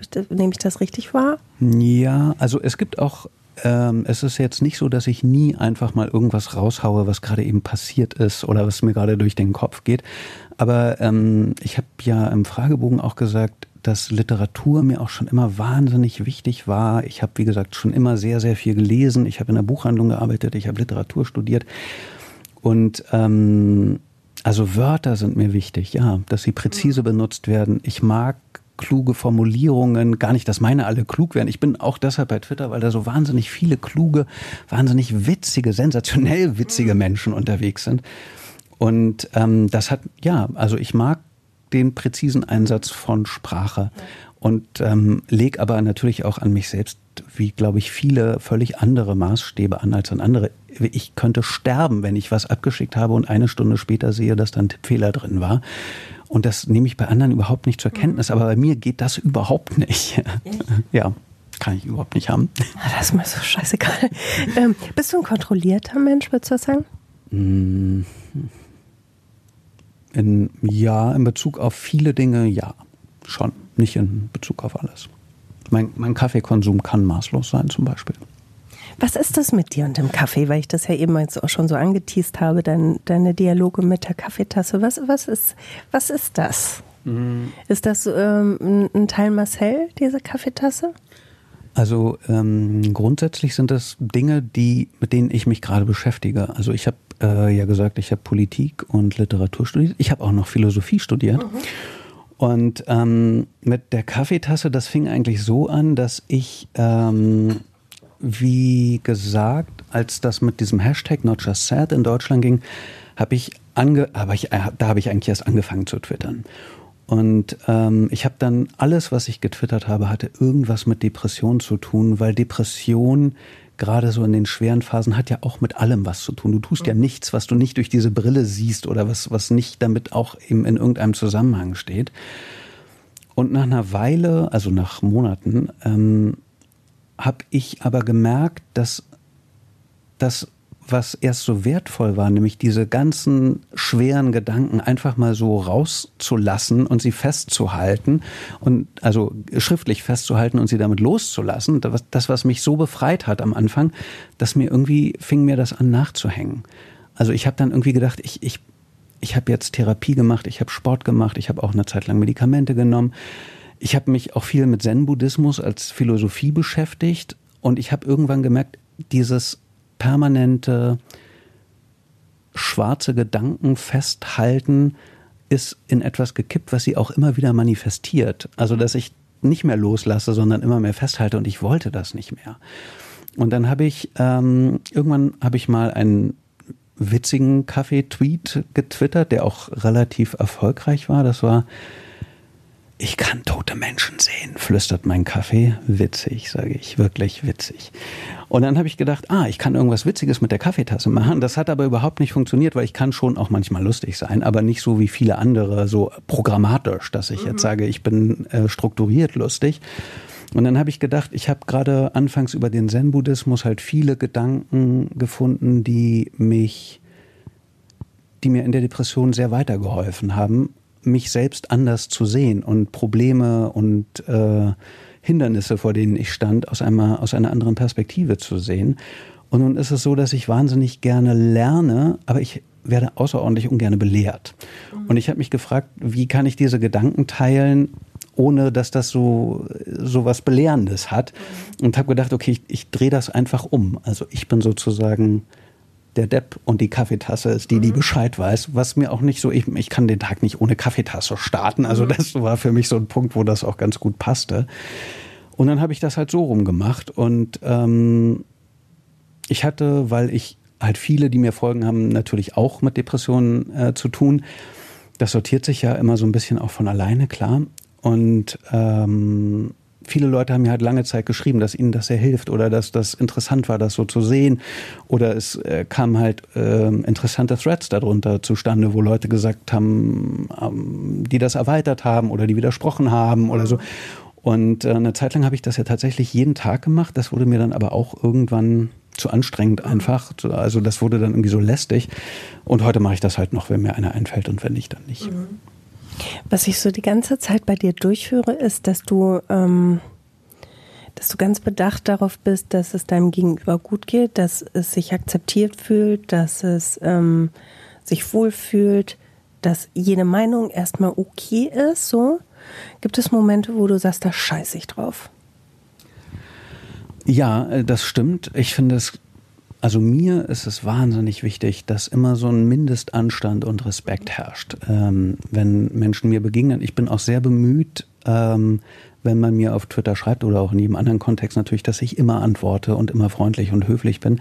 Ich nehme ich das richtig wahr? Ja, also es gibt auch ähm, es ist jetzt nicht so, dass ich nie einfach mal irgendwas raushaue, was gerade eben passiert ist oder was mir gerade durch den Kopf geht. Aber ähm, ich habe ja im Fragebogen auch gesagt, dass Literatur mir auch schon immer wahnsinnig wichtig war. Ich habe, wie gesagt, schon immer sehr, sehr viel gelesen. Ich habe in der Buchhandlung gearbeitet, ich habe Literatur studiert. Und ähm, also Wörter sind mir wichtig, ja, dass sie präzise benutzt werden. Ich mag kluge Formulierungen, gar nicht, dass meine alle klug wären. Ich bin auch deshalb bei Twitter, weil da so wahnsinnig viele kluge, wahnsinnig witzige, sensationell witzige Menschen unterwegs sind. Und ähm, das hat, ja, also ich mag den präzisen Einsatz von Sprache und ähm, leg aber natürlich auch an mich selbst, wie glaube ich, viele völlig andere Maßstäbe an als an andere. Ich könnte sterben, wenn ich was abgeschickt habe und eine Stunde später sehe, dass da ein Tippfehler drin war. Und das nehme ich bei anderen überhaupt nicht zur Kenntnis, aber bei mir geht das überhaupt nicht. ja, kann ich überhaupt nicht haben. Ah, das ist mir so scheißegal. Ähm, bist du ein kontrollierter Mensch, würdest du sagen? Mm. In, ja, in Bezug auf viele Dinge ja, schon. Nicht in Bezug auf alles. Mein, mein Kaffeekonsum kann maßlos sein, zum Beispiel. Was ist das mit dir und dem Kaffee? Weil ich das ja eben jetzt auch schon so angeteased habe, dein, deine Dialoge mit der Kaffeetasse. Was, was, ist, was ist das? Mhm. Ist das ähm, ein Teil Marcel, diese Kaffeetasse? Also ähm, grundsätzlich sind das Dinge, die, mit denen ich mich gerade beschäftige. Also ich habe äh, ja gesagt, ich habe Politik und Literatur studiert. Ich habe auch noch Philosophie studiert. Mhm. Und ähm, mit der Kaffeetasse, das fing eigentlich so an, dass ich, ähm, wie gesagt, als das mit diesem Hashtag Not Just Sad in Deutschland ging, habe ich ange, aber ich, äh, da habe ich eigentlich erst angefangen zu twittern. Und ähm, ich habe dann alles, was ich getwittert habe, hatte irgendwas mit Depression zu tun, weil Depression gerade so in den schweren Phasen hat ja auch mit allem was zu tun. Du tust ja mhm. nichts, was du nicht durch diese Brille siehst oder was, was nicht damit auch eben in irgendeinem Zusammenhang steht. Und nach einer Weile, also nach Monaten, ähm, habe ich aber gemerkt, dass das was erst so wertvoll war, nämlich diese ganzen schweren Gedanken einfach mal so rauszulassen und sie festzuhalten und also schriftlich festzuhalten und sie damit loszulassen. Das, was mich so befreit hat am Anfang, dass mir irgendwie fing mir das an nachzuhängen. Also ich habe dann irgendwie gedacht, ich, ich, ich habe jetzt Therapie gemacht, ich habe Sport gemacht, ich habe auch eine Zeit lang Medikamente genommen. Ich habe mich auch viel mit Zen-Buddhismus als Philosophie beschäftigt und ich habe irgendwann gemerkt, dieses permanente schwarze Gedanken festhalten ist in etwas gekippt, was sie auch immer wieder manifestiert. Also dass ich nicht mehr loslasse, sondern immer mehr festhalte und ich wollte das nicht mehr. Und dann habe ich ähm, irgendwann habe ich mal ein witzigen Kaffee-Tweet getwittert, der auch relativ erfolgreich war. Das war, ich kann tote Menschen sehen, flüstert mein Kaffee. Witzig, sage ich, wirklich witzig. Und dann habe ich gedacht, ah, ich kann irgendwas Witziges mit der Kaffeetasse machen. Das hat aber überhaupt nicht funktioniert, weil ich kann schon auch manchmal lustig sein, aber nicht so wie viele andere, so programmatisch, dass ich mhm. jetzt sage, ich bin äh, strukturiert lustig. Und dann habe ich gedacht, ich habe gerade anfangs über den Zen-Buddhismus halt viele Gedanken gefunden, die mich, die mir in der Depression sehr weitergeholfen haben, mich selbst anders zu sehen und Probleme und äh, Hindernisse, vor denen ich stand, aus, einmal, aus einer anderen Perspektive zu sehen. Und nun ist es so, dass ich wahnsinnig gerne lerne, aber ich werde außerordentlich ungern belehrt. Mhm. Und ich habe mich gefragt, wie kann ich diese Gedanken teilen, ohne dass das so, so was Belehrendes hat. Mhm. Und habe gedacht, okay, ich, ich drehe das einfach um. Also ich bin sozusagen der Depp und die Kaffeetasse ist die, die mhm. Bescheid weiß, was mir auch nicht so, ich, ich kann den Tag nicht ohne Kaffeetasse starten. Also mhm. das war für mich so ein Punkt, wo das auch ganz gut passte. Und dann habe ich das halt so rumgemacht und ähm, ich hatte, weil ich halt viele, die mir folgen, haben natürlich auch mit Depressionen äh, zu tun. Das sortiert sich ja immer so ein bisschen auch von alleine, klar. Und ähm, viele Leute haben mir halt lange Zeit geschrieben, dass ihnen das sehr hilft oder dass das interessant war, das so zu sehen. Oder es äh, kamen halt äh, interessante Threads darunter zustande, wo Leute gesagt haben, ähm, die das erweitert haben oder die widersprochen haben oder so. Und äh, eine Zeit lang habe ich das ja tatsächlich jeden Tag gemacht. Das wurde mir dann aber auch irgendwann zu anstrengend einfach. Also das wurde dann irgendwie so lästig. Und heute mache ich das halt noch, wenn mir einer einfällt und wenn nicht, dann nicht. Mhm. Was ich so die ganze Zeit bei dir durchführe, ist, dass du, ähm, dass du ganz bedacht darauf bist, dass es deinem Gegenüber gut geht, dass es sich akzeptiert fühlt, dass es ähm, sich wohlfühlt, dass jede Meinung erstmal okay ist, so. Gibt es Momente, wo du sagst, da scheiße ich drauf? Ja, äh, das stimmt. Ich finde es also mir ist es wahnsinnig wichtig, dass immer so ein Mindestanstand und Respekt herrscht, ähm, wenn Menschen mir begegnen. Ich bin auch sehr bemüht, ähm, wenn man mir auf Twitter schreibt oder auch in jedem anderen Kontext natürlich, dass ich immer antworte und immer freundlich und höflich bin.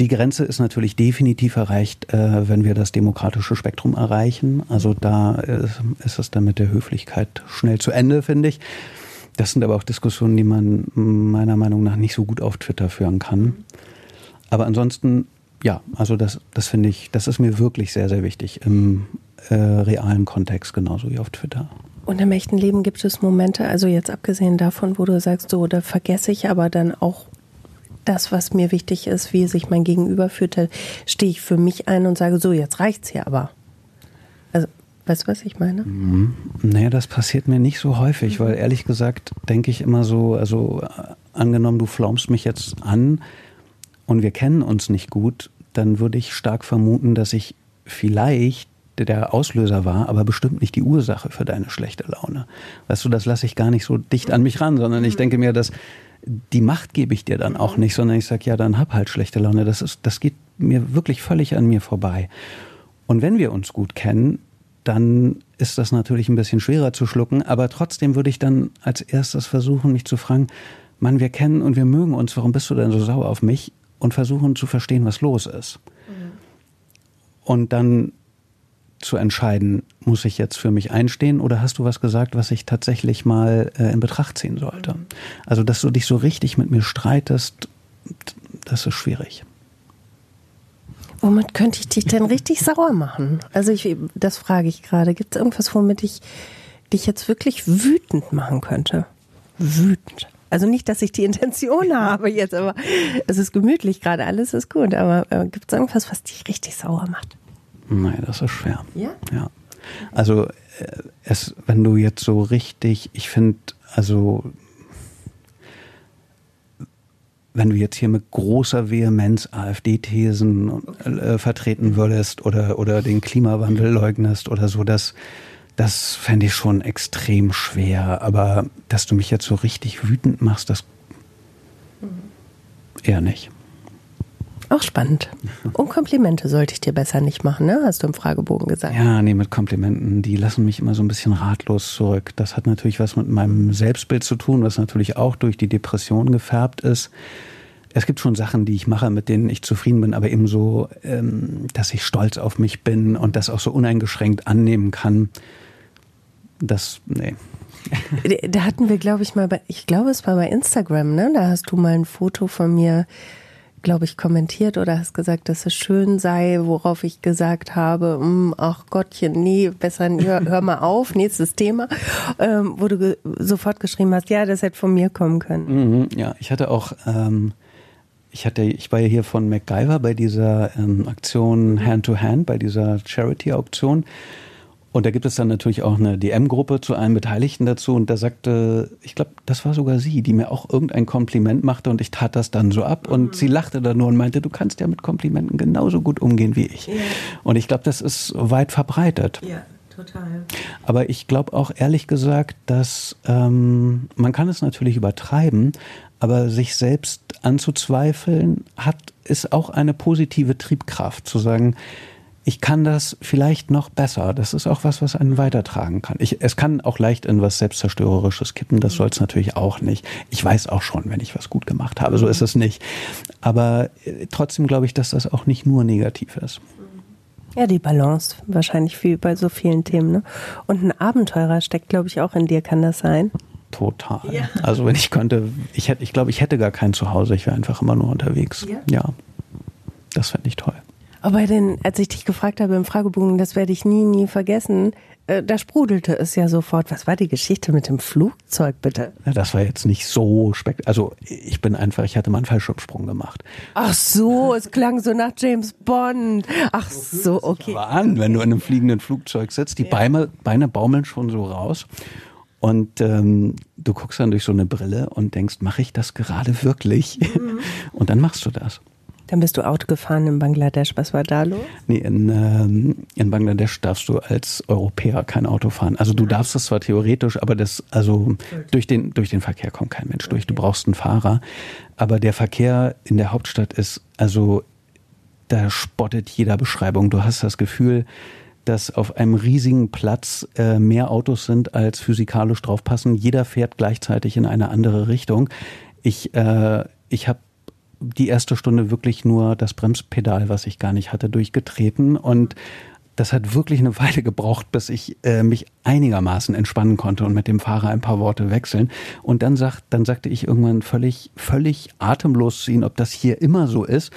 Die Grenze ist natürlich definitiv erreicht, äh, wenn wir das demokratische Spektrum erreichen. Also da ist, ist es dann mit der Höflichkeit schnell zu Ende, finde ich. Das sind aber auch Diskussionen, die man meiner Meinung nach nicht so gut auf Twitter führen kann. Aber ansonsten, ja, also das, das finde ich, das ist mir wirklich sehr, sehr wichtig im äh, realen Kontext, genauso wie auf Twitter. Und im echten Leben gibt es Momente, also jetzt abgesehen davon, wo du sagst, so, da vergesse ich aber dann auch das, was mir wichtig ist, wie sich mein Gegenüber fühlt, stehe ich für mich ein und sage, so, jetzt reicht's hier aber. Also, weißt du, was ich meine? Mhm. Naja, das passiert mir nicht so häufig, mhm. weil ehrlich gesagt denke ich immer so, also äh, angenommen, du flaumst mich jetzt an, und wir kennen uns nicht gut, dann würde ich stark vermuten, dass ich vielleicht der Auslöser war, aber bestimmt nicht die Ursache für deine schlechte Laune. Weißt du, das lasse ich gar nicht so dicht an mich ran, sondern ich mhm. denke mir, dass die Macht gebe ich dir dann auch nicht, sondern ich sage, ja, dann hab halt schlechte Laune. Das ist, das geht mir wirklich völlig an mir vorbei. Und wenn wir uns gut kennen, dann ist das natürlich ein bisschen schwerer zu schlucken, aber trotzdem würde ich dann als erstes versuchen, mich zu fragen, Mann, wir kennen und wir mögen uns, warum bist du denn so sauer auf mich? Und versuchen zu verstehen, was los ist. Mhm. Und dann zu entscheiden, muss ich jetzt für mich einstehen oder hast du was gesagt, was ich tatsächlich mal äh, in Betracht ziehen sollte? Mhm. Also, dass du dich so richtig mit mir streitest, das ist schwierig. Womit könnte ich dich denn richtig sauer machen? Also, ich, das frage ich gerade. Gibt es irgendwas, womit ich dich jetzt wirklich wütend machen könnte? Wütend. Also nicht, dass ich die Intention habe jetzt, aber es ist gemütlich gerade, alles ist gut. Aber äh, gibt es irgendwas, was dich richtig sauer macht? Nein, das ist schwer. Ja? Ja. Also äh, es, wenn du jetzt so richtig, ich finde, also wenn du jetzt hier mit großer Vehemenz AfD-Thesen äh, vertreten würdest oder, oder den Klimawandel leugnest oder so, dass das fände ich schon extrem schwer. Aber dass du mich jetzt so richtig wütend machst, das mhm. eher nicht. Auch spannend. Und Komplimente sollte ich dir besser nicht machen, ne? Hast du im Fragebogen gesagt. Ja, nee, mit Komplimenten, die lassen mich immer so ein bisschen ratlos zurück. Das hat natürlich was mit meinem Selbstbild zu tun, was natürlich auch durch die Depression gefärbt ist. es gibt schon Sachen, die ich mache, mit denen ich zufrieden bin, aber eben so, ähm, dass ich stolz auf mich bin und das auch so uneingeschränkt annehmen kann. Das, nee. Da hatten wir, glaube ich, mal bei, ich glaube, es war bei Instagram, ne? Da hast du mal ein Foto von mir glaube ich, kommentiert oder hast gesagt, dass es schön sei, worauf ich gesagt habe, mm, ach Gottchen, nee, besser hör, hör mal auf, nächstes Thema, ähm, wo du ge sofort geschrieben hast, ja, das hätte von mir kommen können. Mhm, ja, ich hatte auch, ähm, ich hatte, ich war ja hier von MacGyver bei dieser ähm, Aktion Hand to Hand, bei dieser Charity-Auktion und da gibt es dann natürlich auch eine DM-Gruppe zu allen Beteiligten dazu. Und da sagte, ich glaube, das war sogar sie, die mir auch irgendein Kompliment machte und ich tat das dann so ab. Und mhm. sie lachte dann nur und meinte, du kannst ja mit Komplimenten genauso gut umgehen wie ich. Ja. Und ich glaube, das ist weit verbreitet. Ja. Total. Aber ich glaube auch ehrlich gesagt, dass ähm, man kann es natürlich übertreiben, aber sich selbst anzuzweifeln hat ist auch eine positive Triebkraft, zu sagen, ich kann das vielleicht noch besser. Das ist auch was, was einen weitertragen kann. Ich, es kann auch leicht in was Selbstzerstörerisches kippen. Das soll es natürlich auch nicht. Ich weiß auch schon, wenn ich was gut gemacht habe. So ist es nicht. Aber äh, trotzdem glaube ich, dass das auch nicht nur negativ ist. Ja, die Balance wahrscheinlich viel bei so vielen Themen. Ne? Und ein Abenteurer steckt, glaube ich, auch in dir. Kann das sein? Total. Ja. Also wenn ich könnte, ich hätte, ich glaube, ich hätte gar kein Zuhause. Ich wäre einfach immer nur unterwegs. Ja. ja. Das fände ich toll. Aber den, als ich dich gefragt habe im Fragebogen, das werde ich nie, nie vergessen, äh, da sprudelte es ja sofort. Was war die Geschichte mit dem Flugzeug, bitte? Ja, das war jetzt nicht so spektakulär. Also ich bin einfach, ich hatte mal einen Fallschirmsprung gemacht. Ach so, es klang so nach James Bond. Ach so, okay. Aber an, wenn du in einem fliegenden Flugzeug sitzt, die ja. Beine, Beine baumeln schon so raus. Und ähm, du guckst dann durch so eine Brille und denkst, mache ich das gerade wirklich? Mhm. Und dann machst du das. Dann bist du Auto gefahren in Bangladesch. Was war da los? Nee, in, ähm, in Bangladesch darfst du als Europäer kein Auto fahren. Also du darfst es zwar theoretisch, aber das, also durch den, durch den Verkehr kommt kein Mensch durch. Du brauchst einen Fahrer. Aber der Verkehr in der Hauptstadt ist, also da spottet jeder Beschreibung. Du hast das Gefühl, dass auf einem riesigen Platz äh, mehr Autos sind, als physikalisch draufpassen. Jeder fährt gleichzeitig in eine andere Richtung. Ich, äh, ich habe die erste Stunde wirklich nur das Bremspedal, was ich gar nicht hatte, durchgetreten und das hat wirklich eine Weile gebraucht, bis ich äh, mich einigermaßen entspannen konnte und mit dem Fahrer ein paar Worte wechseln. Und dann sagt, dann sagte ich irgendwann völlig, völlig atemlos zu ihm, ob das hier immer so ist.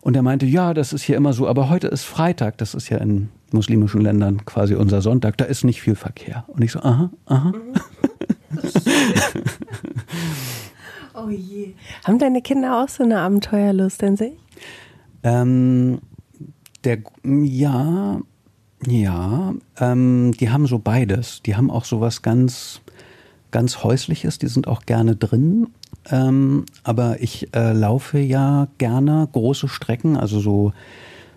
Und er meinte, ja, das ist hier immer so, aber heute ist Freitag, das ist ja in muslimischen Ländern quasi unser Sonntag, da ist nicht viel Verkehr. Und ich so, aha, aha. Oh je. Haben deine Kinder auch so eine Abenteuerlust in sich? Ähm, der, ja, ja, ähm, die haben so beides. Die haben auch so was ganz, ganz Häusliches, die sind auch gerne drin. Ähm, aber ich äh, laufe ja gerne große Strecken, also so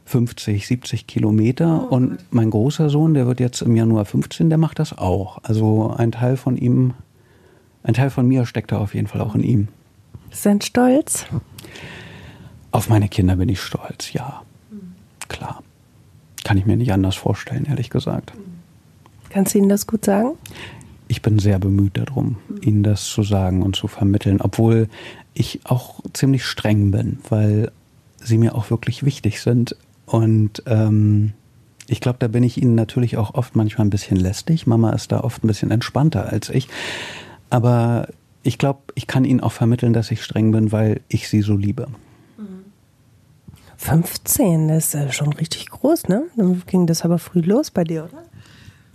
50, 70 Kilometer. Oh, und mein großer Sohn, der wird jetzt im Januar 15, der macht das auch. Also ein Teil von ihm ein Teil von mir steckt da auf jeden Fall auch in ihm. Sind stolz? Auf meine Kinder bin ich stolz, ja. Klar. Kann ich mir nicht anders vorstellen, ehrlich gesagt. Kannst du ihnen das gut sagen? Ich bin sehr bemüht darum, ihnen das zu sagen und zu vermitteln, obwohl ich auch ziemlich streng bin, weil sie mir auch wirklich wichtig sind. Und ähm, ich glaube, da bin ich ihnen natürlich auch oft manchmal ein bisschen lästig. Mama ist da oft ein bisschen entspannter als ich. Aber ich glaube, ich kann Ihnen auch vermitteln, dass ich streng bin, weil ich Sie so liebe. 15, das ist schon richtig groß, ne? Dann ging das aber früh los bei dir, oder?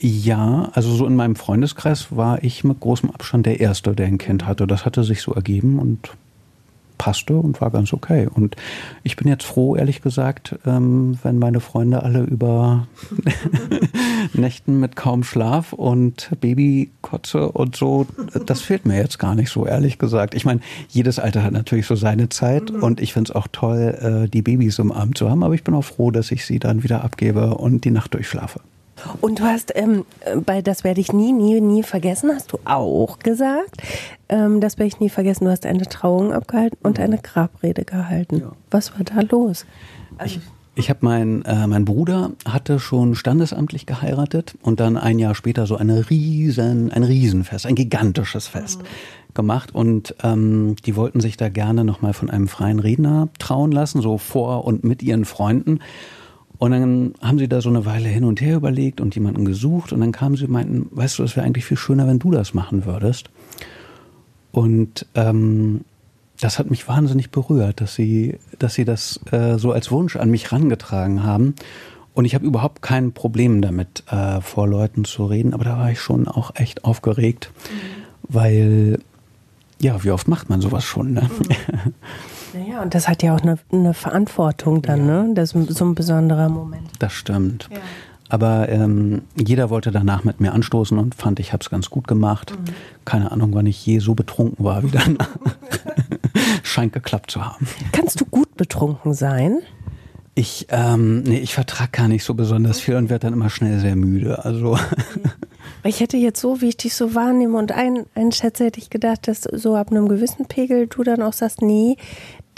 Ja, also so in meinem Freundeskreis war ich mit großem Abstand der Erste, der ein Kind hatte. Das hatte sich so ergeben und passte und war ganz okay. Und ich bin jetzt froh, ehrlich gesagt, ähm, wenn meine Freunde alle über Nächten mit kaum Schlaf und Babykotze und so, das fehlt mir jetzt gar nicht so, ehrlich gesagt. Ich meine, jedes Alter hat natürlich so seine Zeit mhm. und ich finde es auch toll, äh, die Babys im Arm zu haben, aber ich bin auch froh, dass ich sie dann wieder abgebe und die Nacht durchschlafe. Und du hast ähm, bei Das werde ich nie, nie, nie vergessen, hast du auch gesagt. Ähm, das werde ich nie vergessen. Du hast eine Trauung abgehalten und eine Grabrede gehalten. Ja. Was war da los? ich ich habe mein, äh, mein Bruder hatte schon standesamtlich geheiratet und dann ein Jahr später so eine riesen, ein Riesenfest, ein gigantisches Fest. Mhm gemacht und ähm, die wollten sich da gerne nochmal von einem freien Redner trauen lassen, so vor und mit ihren Freunden. Und dann haben sie da so eine Weile hin und her überlegt und jemanden gesucht und dann kamen sie und meinten, weißt du, es wäre eigentlich viel schöner, wenn du das machen würdest. Und ähm, das hat mich wahnsinnig berührt, dass sie, dass sie das äh, so als Wunsch an mich rangetragen haben. Und ich habe überhaupt kein Problem damit, äh, vor Leuten zu reden, aber da war ich schon auch echt aufgeregt, mhm. weil, ja, wie oft macht man sowas schon? Ne? Mhm. Naja, und das hat ja auch eine, eine Verantwortung dann, ja. ne? Das ist so ein besonderer Moment. Das stimmt. Ja. Aber ähm, jeder wollte danach mit mir anstoßen und fand, ich habe es ganz gut gemacht. Mhm. Keine Ahnung, wann ich je so betrunken war wie danach. Scheint geklappt zu haben. Kannst du gut betrunken sein? Ich, ähm, nee, ich vertrag gar nicht so besonders viel und werde dann immer schnell sehr müde. Also. Ich hätte jetzt so, wie ich dich so wahrnehme und ein, einschätze, hätte ich gedacht, dass so ab einem gewissen Pegel du dann auch sagst, nee,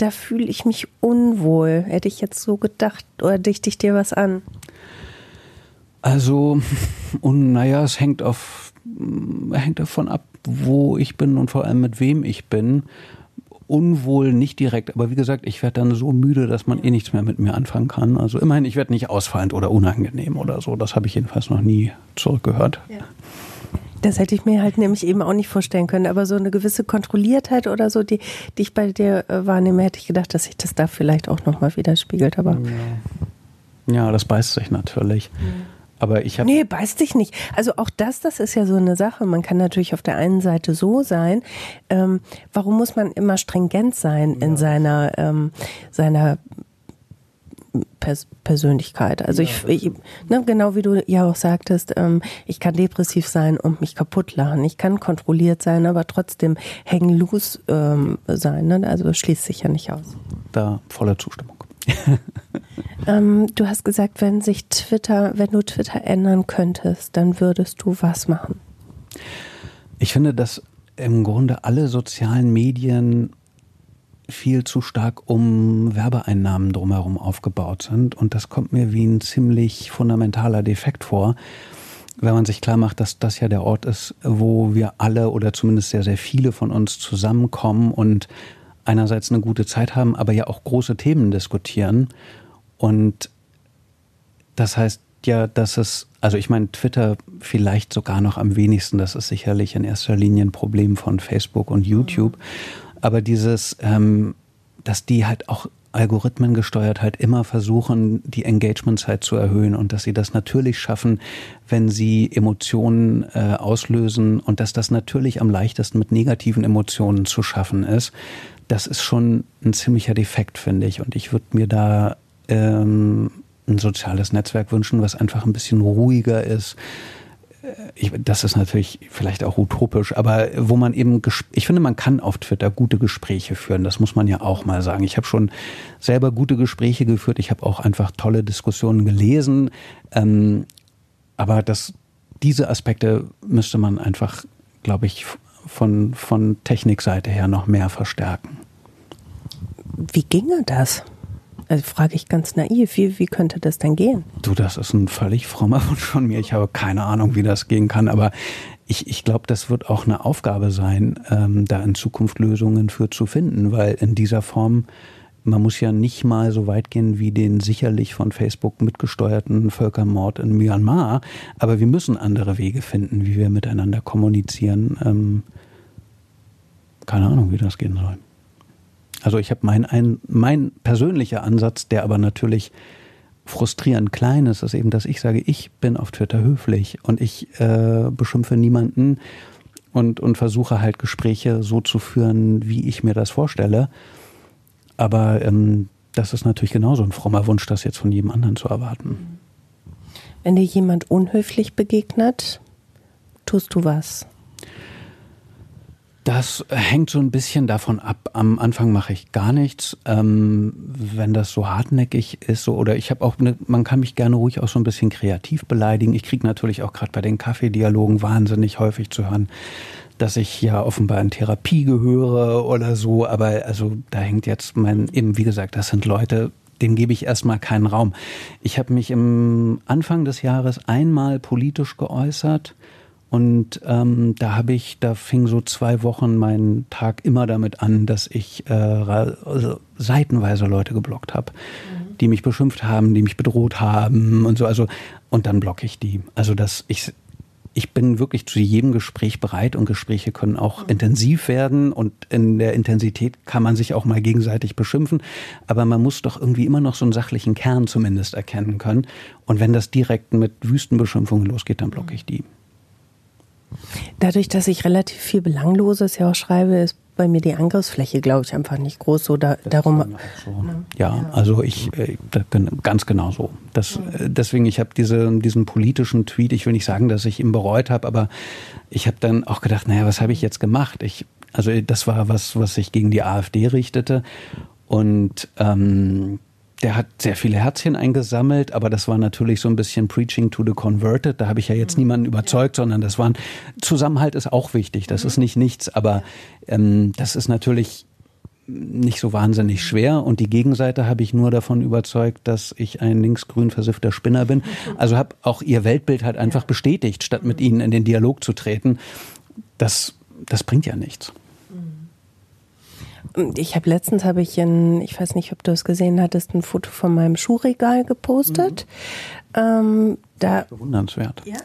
da fühle ich mich unwohl. Hätte ich jetzt so gedacht oder dichte ich dir was an? Also, und naja, es hängt auf, hängt davon ab, wo ich bin und vor allem mit wem ich bin. Unwohl nicht direkt, aber wie gesagt, ich werde dann so müde, dass man eh nichts mehr mit mir anfangen kann. Also immerhin, ich werde nicht ausfallend oder unangenehm oder so. Das habe ich jedenfalls noch nie zurückgehört. Ja. Das hätte ich mir halt nämlich eben auch nicht vorstellen können. Aber so eine gewisse Kontrolliertheit oder so, die, die ich bei dir äh, wahrnehme, hätte ich gedacht, dass sich das da vielleicht auch nochmal widerspiegelt. Aber ja. ja. das beißt sich natürlich. Ja. Aber ich habe. Nee, beißt dich nicht. Also auch das, das ist ja so eine Sache. Man kann natürlich auf der einen Seite so sein. Ähm, warum muss man immer stringent sein in seiner, ähm, seiner Pers Persönlichkeit. Also ja, ich, ich ne, genau wie du ja auch sagtest, ähm, ich kann depressiv sein und mich kaputt lachen. Ich kann kontrolliert sein, aber trotzdem hängen loose ähm, sein. Ne? Also das schließt sich ja nicht aus. Da voller Zustimmung. ähm, du hast gesagt, wenn sich Twitter, wenn du Twitter ändern könntest, dann würdest du was machen? Ich finde, dass im Grunde alle sozialen Medien viel zu stark um Werbeeinnahmen drumherum aufgebaut sind. Und das kommt mir wie ein ziemlich fundamentaler Defekt vor, wenn man sich klar macht, dass das ja der Ort ist, wo wir alle oder zumindest sehr, sehr viele von uns zusammenkommen und einerseits eine gute Zeit haben, aber ja auch große Themen diskutieren. Und das heißt ja, dass es, also ich meine, Twitter vielleicht sogar noch am wenigsten, das ist sicherlich in erster Linie ein Problem von Facebook und YouTube. Mhm. Aber dieses, ähm, dass die halt auch Algorithmen gesteuert halt immer versuchen, die Engagementzeit zu erhöhen und dass sie das natürlich schaffen, wenn sie Emotionen äh, auslösen und dass das natürlich am leichtesten mit negativen Emotionen zu schaffen ist. Das ist schon ein ziemlicher Defekt, finde ich. Und ich würde mir da ähm, ein soziales Netzwerk wünschen, was einfach ein bisschen ruhiger ist, ich, das ist natürlich vielleicht auch utopisch, aber wo man eben, ich finde, man kann auf Twitter gute Gespräche führen. Das muss man ja auch mal sagen. Ich habe schon selber gute Gespräche geführt. Ich habe auch einfach tolle Diskussionen gelesen. Ähm, aber das, diese Aspekte müsste man einfach, glaube ich, von, von Technikseite her noch mehr verstärken. Wie ginge das? Also frage ich ganz naiv, wie, wie könnte das denn gehen? Du, das ist ein völlig frommer Wunsch von mir. Ich habe keine Ahnung, wie das gehen kann, aber ich, ich glaube, das wird auch eine Aufgabe sein, ähm, da in Zukunft Lösungen für zu finden, weil in dieser Form man muss ja nicht mal so weit gehen wie den sicherlich von Facebook mitgesteuerten Völkermord in Myanmar, aber wir müssen andere Wege finden, wie wir miteinander kommunizieren. Ähm, keine Ahnung, wie das gehen soll. Also ich habe mein, ein, mein persönlicher Ansatz, der aber natürlich frustrierend klein ist, ist eben, dass ich sage, ich bin auf Twitter höflich und ich äh, beschimpfe niemanden und, und versuche halt Gespräche so zu führen, wie ich mir das vorstelle. Aber ähm, das ist natürlich genauso ein frommer Wunsch, das jetzt von jedem anderen zu erwarten. Wenn dir jemand unhöflich begegnet, tust du was? Das hängt so ein bisschen davon ab. Am Anfang mache ich gar nichts. Ähm, wenn das so hartnäckig ist, so, oder ich habe auch, eine, man kann mich gerne ruhig auch so ein bisschen kreativ beleidigen. Ich kriege natürlich auch gerade bei den Kaffeedialogen wahnsinnig häufig zu hören, dass ich ja offenbar in Therapie gehöre oder so. Aber also da hängt jetzt mein, eben wie gesagt, das sind Leute, dem gebe ich erstmal keinen Raum. Ich habe mich im Anfang des Jahres einmal politisch geäußert Und ähm, da habe ich, da fing so zwei Wochen mein Tag immer damit an, dass ich äh, also seitenweise Leute geblockt habe, mhm. die mich beschimpft haben, die mich bedroht haben und so. Also und dann blocke ich die. Also dass ich ich bin wirklich zu jedem Gespräch bereit und Gespräche können auch mhm. intensiv werden und in der Intensität kann man sich auch mal gegenseitig beschimpfen. Aber man muss doch irgendwie immer noch so einen sachlichen Kern zumindest erkennen können. Und wenn das direkt mit Wüstenbeschimpfungen losgeht, dann blocke ich die. Dadurch, dass ich relativ viel Belangloses ja auch schreibe, ist bei mir die Angriffsfläche, glaube ich, einfach nicht groß. So da, darum. So. Ja, also ich äh, ganz genau so. Das, äh, deswegen, ich habe diese, diesen politischen Tweet, ich will nicht sagen, dass ich ihn bereut habe, aber ich habe dann auch gedacht, naja, was habe ich jetzt gemacht? Ich, also das war was, was sich gegen die AfD richtete. Und ähm, der hat sehr viele Herzchen eingesammelt, aber das war natürlich so ein bisschen Preaching to the Converted. Da habe ich ja jetzt mhm. niemanden überzeugt, sondern das waren Zusammenhalt ist auch wichtig. Das mhm. ist nicht nichts, aber ähm, das ist natürlich nicht so wahnsinnig schwer und die Gegenseite habe ich nur davon überzeugt, dass ich ein linksgrün versiffter Spinner bin. Also habe auch ihr Weltbild halt einfach bestätigt, statt mit mhm. ihnen in den Dialog zu treten. Das, das bringt ja nichts. Ich habe letztens habe ich ein, ich weiß nicht, ob du es gesehen hattest, ein Foto von meinem Schuhregal gepostet. Mhm. Ähm, da bewundernswert. Ja.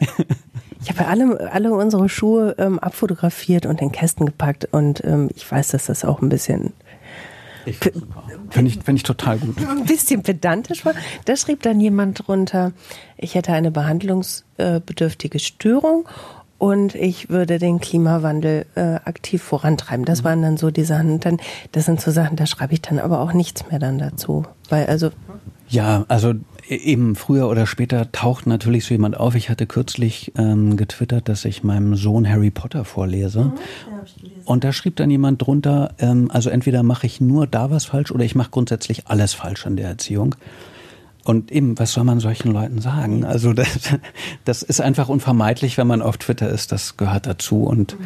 Ich habe alle, alle unsere Schuhe ähm, abfotografiert und in Kästen gepackt und ähm, ich weiß, dass das auch ein bisschen Finde ich, find ich total gut. Ein bisschen pedantisch war. Da schrieb dann jemand drunter, ich hätte eine behandlungsbedürftige Störung und ich würde den Klimawandel äh, aktiv vorantreiben. Das mhm. waren dann so die Sachen. Dann, das sind so Sachen, da schreibe ich dann aber auch nichts mehr dann dazu. Weil also ja, also e-, eben früher oder später taucht natürlich so jemand auf. Ich hatte kürzlich ähm, getwittert, dass ich meinem Sohn Harry Potter vorlese. Mhm, und da schrieb dann jemand drunter, ähm, also entweder mache ich nur da was falsch oder ich mache grundsätzlich alles falsch in der Erziehung. Und eben, was soll man solchen Leuten sagen? Also das, das ist einfach unvermeidlich, wenn man auf Twitter ist. Das gehört dazu und mhm.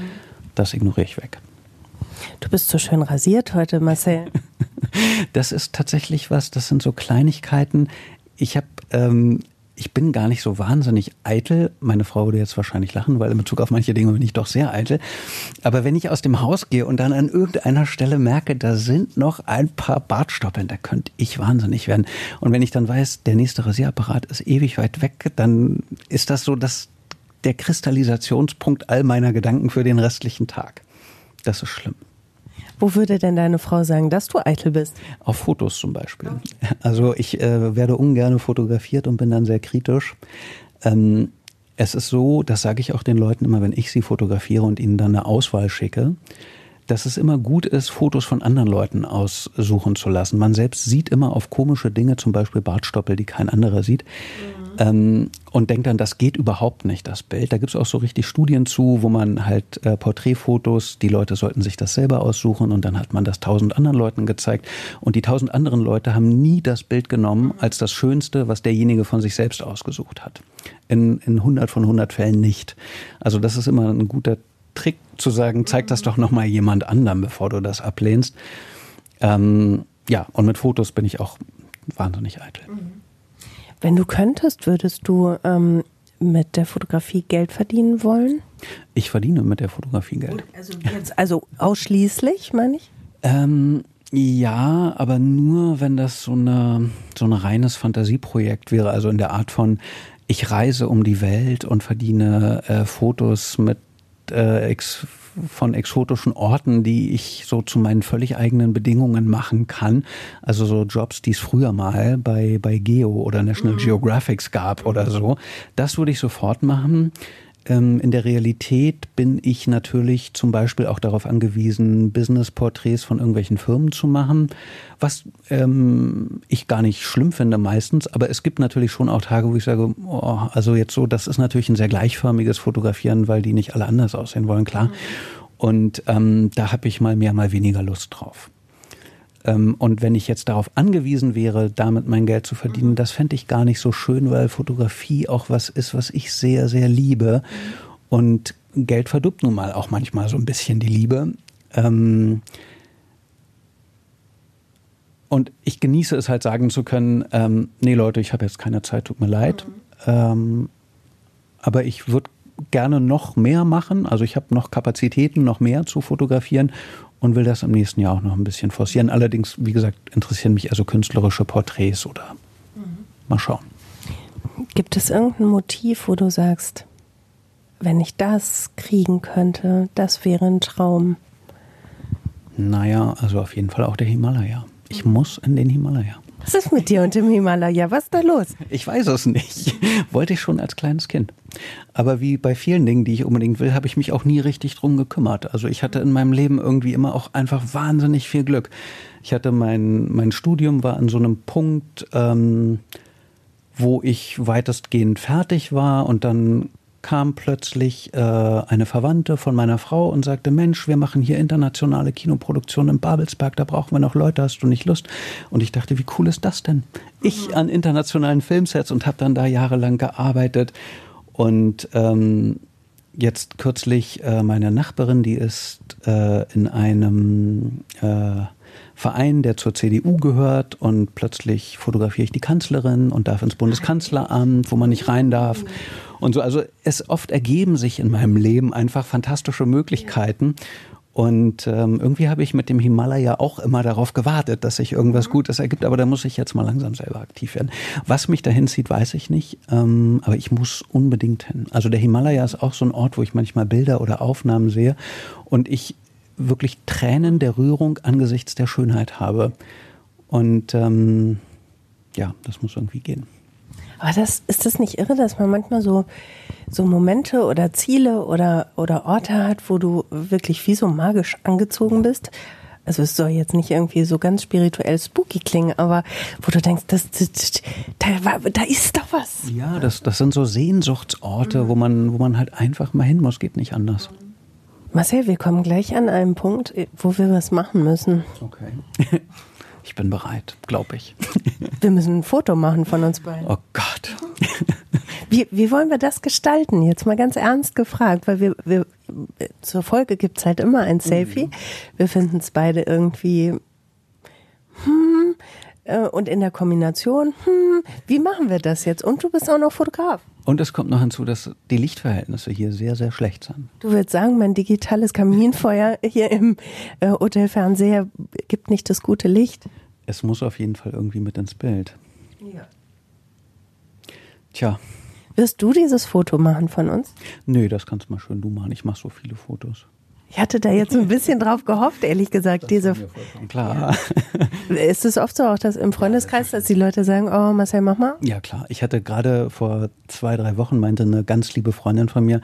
das ignoriere ich weg. Du bist so schön rasiert heute, Marcel. das ist tatsächlich was, das sind so Kleinigkeiten. Ich habe ähm, ich bin gar nicht so wahnsinnig eitel. Meine Frau würde jetzt wahrscheinlich lachen, weil in Bezug auf manche Dinge bin ich doch sehr eitel. Aber wenn ich aus dem Haus gehe und dann an irgendeiner Stelle merke, da sind noch ein paar Bartstoppeln, da könnte ich wahnsinnig werden. Und wenn ich dann weiß, der nächste Rasierapparat ist ewig weit weg, dann ist das so dass der Kristallisationspunkt all meiner Gedanken für den restlichen Tag. Das ist schlimm. Wo würde denn deine Frau sagen, dass du eitel bist? Auf Fotos zum Beispiel. Also ich äh, werde ungern fotografiert und bin dann sehr kritisch. Ähm, es ist so, das sage ich auch den Leuten immer, wenn ich sie fotografiere und ihnen dann eine Auswahl schicke, dass es immer gut ist, Fotos von anderen Leuten aussuchen zu lassen. Man selbst sieht immer auf komische Dinge, zum Beispiel Bartstoppel, die kein anderer sieht. Mhm ähm, und denkt dann, das geht überhaupt nicht, das Bild. Da gibt es auch so richtig Studien zu, wo man halt äh, Porträtfotos, die Leute sollten sich das selber aussuchen und dann hat man das tausend anderen Leuten gezeigt. Und die tausend anderen Leute haben nie das Bild genommen als das Schönste, was derjenige von sich selbst ausgesucht hat. In, in 100 von 100 Fällen nicht. Also das ist immer ein guter Trick zu sagen, zeig das doch nochmal jemand anderem, bevor du das ablehnst. Ähm, ja, und mit Fotos bin ich auch wahnsinnig eitel. Mhm. Wenn du könntest, würdest du ähm, mit der Fotografie Geld verdienen wollen? Ich verdiene mit der Fotografie Geld. Also, jetzt, also ausschließlich, meine ich? Ähm, ja, aber nur, wenn das so, eine, so ein reines Fantasieprojekt wäre, also in der Art von, ich reise um die Welt und verdiene äh, Fotos mit äh, ex von exotischen Orten, die ich so zu meinen völlig eigenen Bedingungen machen kann. Also so Jobs, die es früher mal bei, bei Geo oder National mhm. Geographics gab oder so. Das würde ich sofort machen. Ähm, in der Realität bin ich natürlich zum Beispiel auch darauf angewiesen, Business-Porträts von irgendwelchen Firmen zu machen, was ähm, ich gar nicht schlimm finde meistens, aber es gibt natürlich schon auch Tage, wo ich sage, oh, also jetzt so, das ist natürlich ein sehr gleichförmiges Fotografieren, weil die nicht alle anders aussehen wollen, klar. Mhm. Und ähm, da habe ich mal mehr, mal weniger Lust drauf. Ähm, und wenn ich jetzt darauf angewiesen wäre, damit mein Geld zu verdienen, mhm. das fände ich gar nicht so schön, weil Fotografie auch was ist, was ich sehr, sehr liebe. Und Geld verdirbt nun mal auch manchmal so ein bisschen die Liebe. Ähm, und ich genieße es halt sagen zu können, ähm, nee Leute, ich habe jetzt keine Zeit, tut mir leid. Mhm. Aber ich würde gerne noch mehr machen. Also ich habe noch Kapazitäten, noch mehr zu fotografieren und will das im nächsten Jahr auch noch ein bisschen forcieren. Allerdings, wie gesagt, interessieren mich also künstlerische Porträts oder mhm. mal schauen. Gibt es irgendein Motiv, wo du sagst, wenn ich das kriegen könnte, das wäre ein Traum? Naja, also auf jeden Fall auch der Himalaya. Ich muss in den Himalaya. Was ist mit dir und dem Himalaya? Was ist da los? Ich weiß es nicht. Wollte ich schon als kleines Kind. Aber wie bei vielen Dingen, die ich unbedingt will, habe ich mich auch nie richtig drum gekümmert. Also ich hatte in meinem Leben irgendwie immer auch einfach wahnsinnig viel Glück. Ich hatte mein, mein Studium war an so einem Punkt, ähm, wo ich weitestgehend fertig war und dann kam plötzlich äh, eine Verwandte von meiner Frau und sagte, Mensch, wir machen hier internationale Kinoproduktionen in Babelsberg, da brauchen wir noch Leute, hast du nicht Lust? Und ich dachte, wie cool ist das denn? Ich mhm. an internationalen Filmsets und habe dann da jahrelang gearbeitet. Und ähm, jetzt kürzlich äh, meine Nachbarin, die ist äh, in einem äh, Verein, der zur CDU gehört und plötzlich fotografiere ich die Kanzlerin und darf ins Bundeskanzleramt, wo man nicht rein darf. Und so, also es oft ergeben sich in meinem Leben einfach fantastische Möglichkeiten. Und ähm, irgendwie habe ich mit dem Himalaya auch immer darauf gewartet, dass sich irgendwas mhm. Gutes ergibt, aber da muss ich jetzt mal langsam selber aktiv werden. Was mich dahin zieht, weiß ich nicht, ähm, aber ich muss unbedingt hin. Also der Himalaya ist auch so ein Ort, wo ich manchmal Bilder oder Aufnahmen sehe und ich wirklich Tränen der Rührung angesichts der Schönheit habe. Und ähm, ja, das muss irgendwie gehen. Aber das, ist das nicht irre, dass man manchmal so, so Momente oder Ziele oder, oder Orte hat, wo du wirklich wie so magisch angezogen bist? Also es soll jetzt nicht irgendwie so ganz spirituell spooky klingen, aber wo du denkst, das, das, da, da ist doch was. Ja, das, das sind so Sehnsuchtsorte, mhm. wo man, wo man halt einfach mal hin muss, geht nicht anders. Marcel, wir kommen gleich an einen Punkt, wo wir was machen müssen. Okay. Ich bin bereit, glaube ich. Wir müssen ein Foto machen von uns beiden. Oh Gott. Wie, wie wollen wir das gestalten? Jetzt mal ganz ernst gefragt, weil wir, wir zur Folge gibt es halt immer ein Selfie. Mhm. Wir finden es beide irgendwie hm, äh, und in der Kombination, hm, wie machen wir das jetzt? Und du bist auch noch Fotograf. Und es kommt noch hinzu, dass die Lichtverhältnisse hier sehr, sehr schlecht sind. Du würdest sagen, mein digitales Kaminfeuer hier im äh, Hotelfernseher gibt nicht das gute Licht. Es muss auf jeden Fall irgendwie mit ins Bild. Ja. Tja. Wirst du dieses Foto machen von uns? Nö, das kannst mal schön du machen. Ich mache so viele Fotos. Ich hatte da jetzt ein bisschen drauf gehofft, ehrlich gesagt. Das diese klar. Ist es oft so auch, dass im Freundeskreis, dass die Leute sagen, oh Marcel, mach mal? Ja klar. Ich hatte gerade vor zwei, drei Wochen meinte eine ganz liebe Freundin von mir,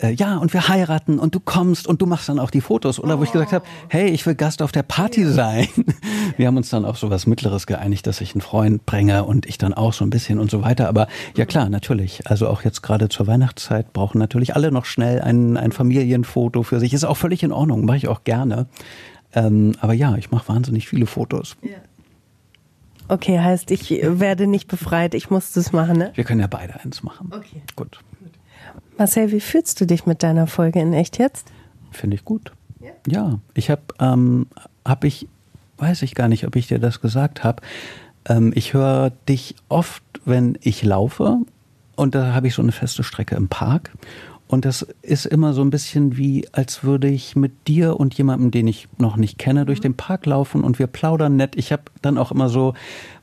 äh, ja, und wir heiraten und du kommst und du machst dann auch die Fotos. Oder wo ich gesagt habe, oh. hey, ich will Gast auf der Party sein. Wir haben uns dann auf so was Mittleres geeinigt, dass ich einen Freund bringe und ich dann auch so ein bisschen und so weiter. Aber ja klar, natürlich. Also auch jetzt gerade zur Weihnachtszeit brauchen natürlich alle noch schnell ein, ein Familienfoto für sich. Ist auch völlig in Ordnung, mache ich auch gerne. Ähm, aber ja, ich mache wahnsinnig viele Fotos. Ja. Okay, heißt, ich werde nicht befreit, ich muss das machen, ne? Wir können ja beide eins machen. Okay. Gut. Marcel, wie fühlst du dich mit deiner Folge in echt jetzt? Finde ich gut. Ja, ja ich habe, ähm, habe ich, weiß ich gar nicht, ob ich dir das gesagt habe. Ähm, ich höre dich oft, wenn ich laufe und da habe ich so eine feste Strecke im Park und das ist immer so ein bisschen wie, als würde ich mit dir und jemandem, den ich noch nicht kenne, durch den Park laufen und wir plaudern nett. Ich habe dann auch immer so,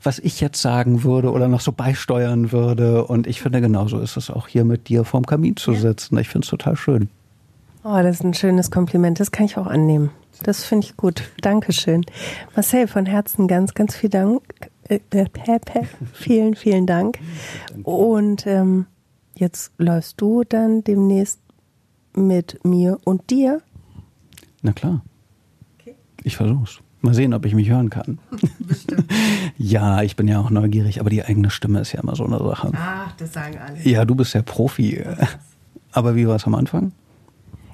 was ich jetzt sagen würde oder noch so beisteuern würde. Und ich finde, genauso ist es auch hier mit dir vorm Kamin zu sitzen. Ich finde es total schön. Oh, das ist ein schönes Kompliment. Das kann ich auch annehmen. Das finde ich gut. Dankeschön. Marcel, von Herzen ganz, ganz viel Dank. Äh, äh, vielen, vielen Dank. Und ähm, Jetzt läufst du dann demnächst mit mir und dir? Na klar. Okay. Ich versuch's. Mal sehen, ob ich mich hören kann. Bestimmt. ja, ich bin ja auch neugierig, aber die eigene Stimme ist ja immer so eine Sache. Ach, das sagen alle. Ja, du bist ja Profi. Aber wie war es am Anfang?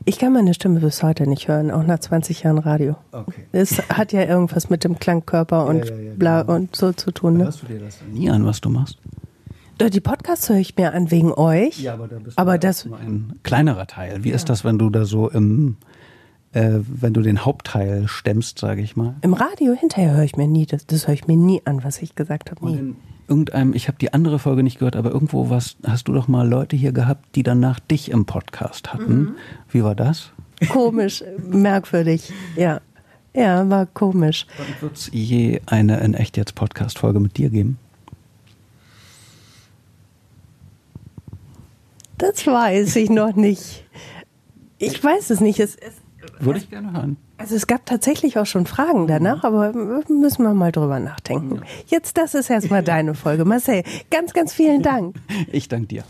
Ich kann meine Stimme bis heute nicht hören, auch nach 20 Jahren Radio. Okay. Es hat ja irgendwas mit dem Klangkörper und ja, ja, ja, bla genau. und so zu tun. Ne? Hörst du dir das nie an, was du machst? Die Podcasts höre ich mir an wegen euch. Ja, aber, da bist aber das ein kleinerer Teil. Wie ja. ist das, wenn du da so im, äh, wenn du den Hauptteil stemmst, sage ich mal? Im Radio hinterher höre ich mir nie, das, das höre ich mir nie an, was ich gesagt habe. Nie. irgendeinem, ich habe die andere Folge nicht gehört, aber irgendwo was, hast du doch mal Leute hier gehabt, die danach dich im Podcast hatten. Mhm. Wie war das? Komisch, merkwürdig, ja. Ja, war komisch. Wird es je eine in echt jetzt Podcast-Folge mit dir geben? Das weiß ich noch nicht. Ich weiß es nicht. Es, es, Würde ich gerne hören. Also es gab tatsächlich auch schon Fragen danach, aber müssen wir mal drüber nachdenken. Jetzt, das ist erstmal deine Folge. Marcel, ganz, ganz vielen Dank. Ich danke dir.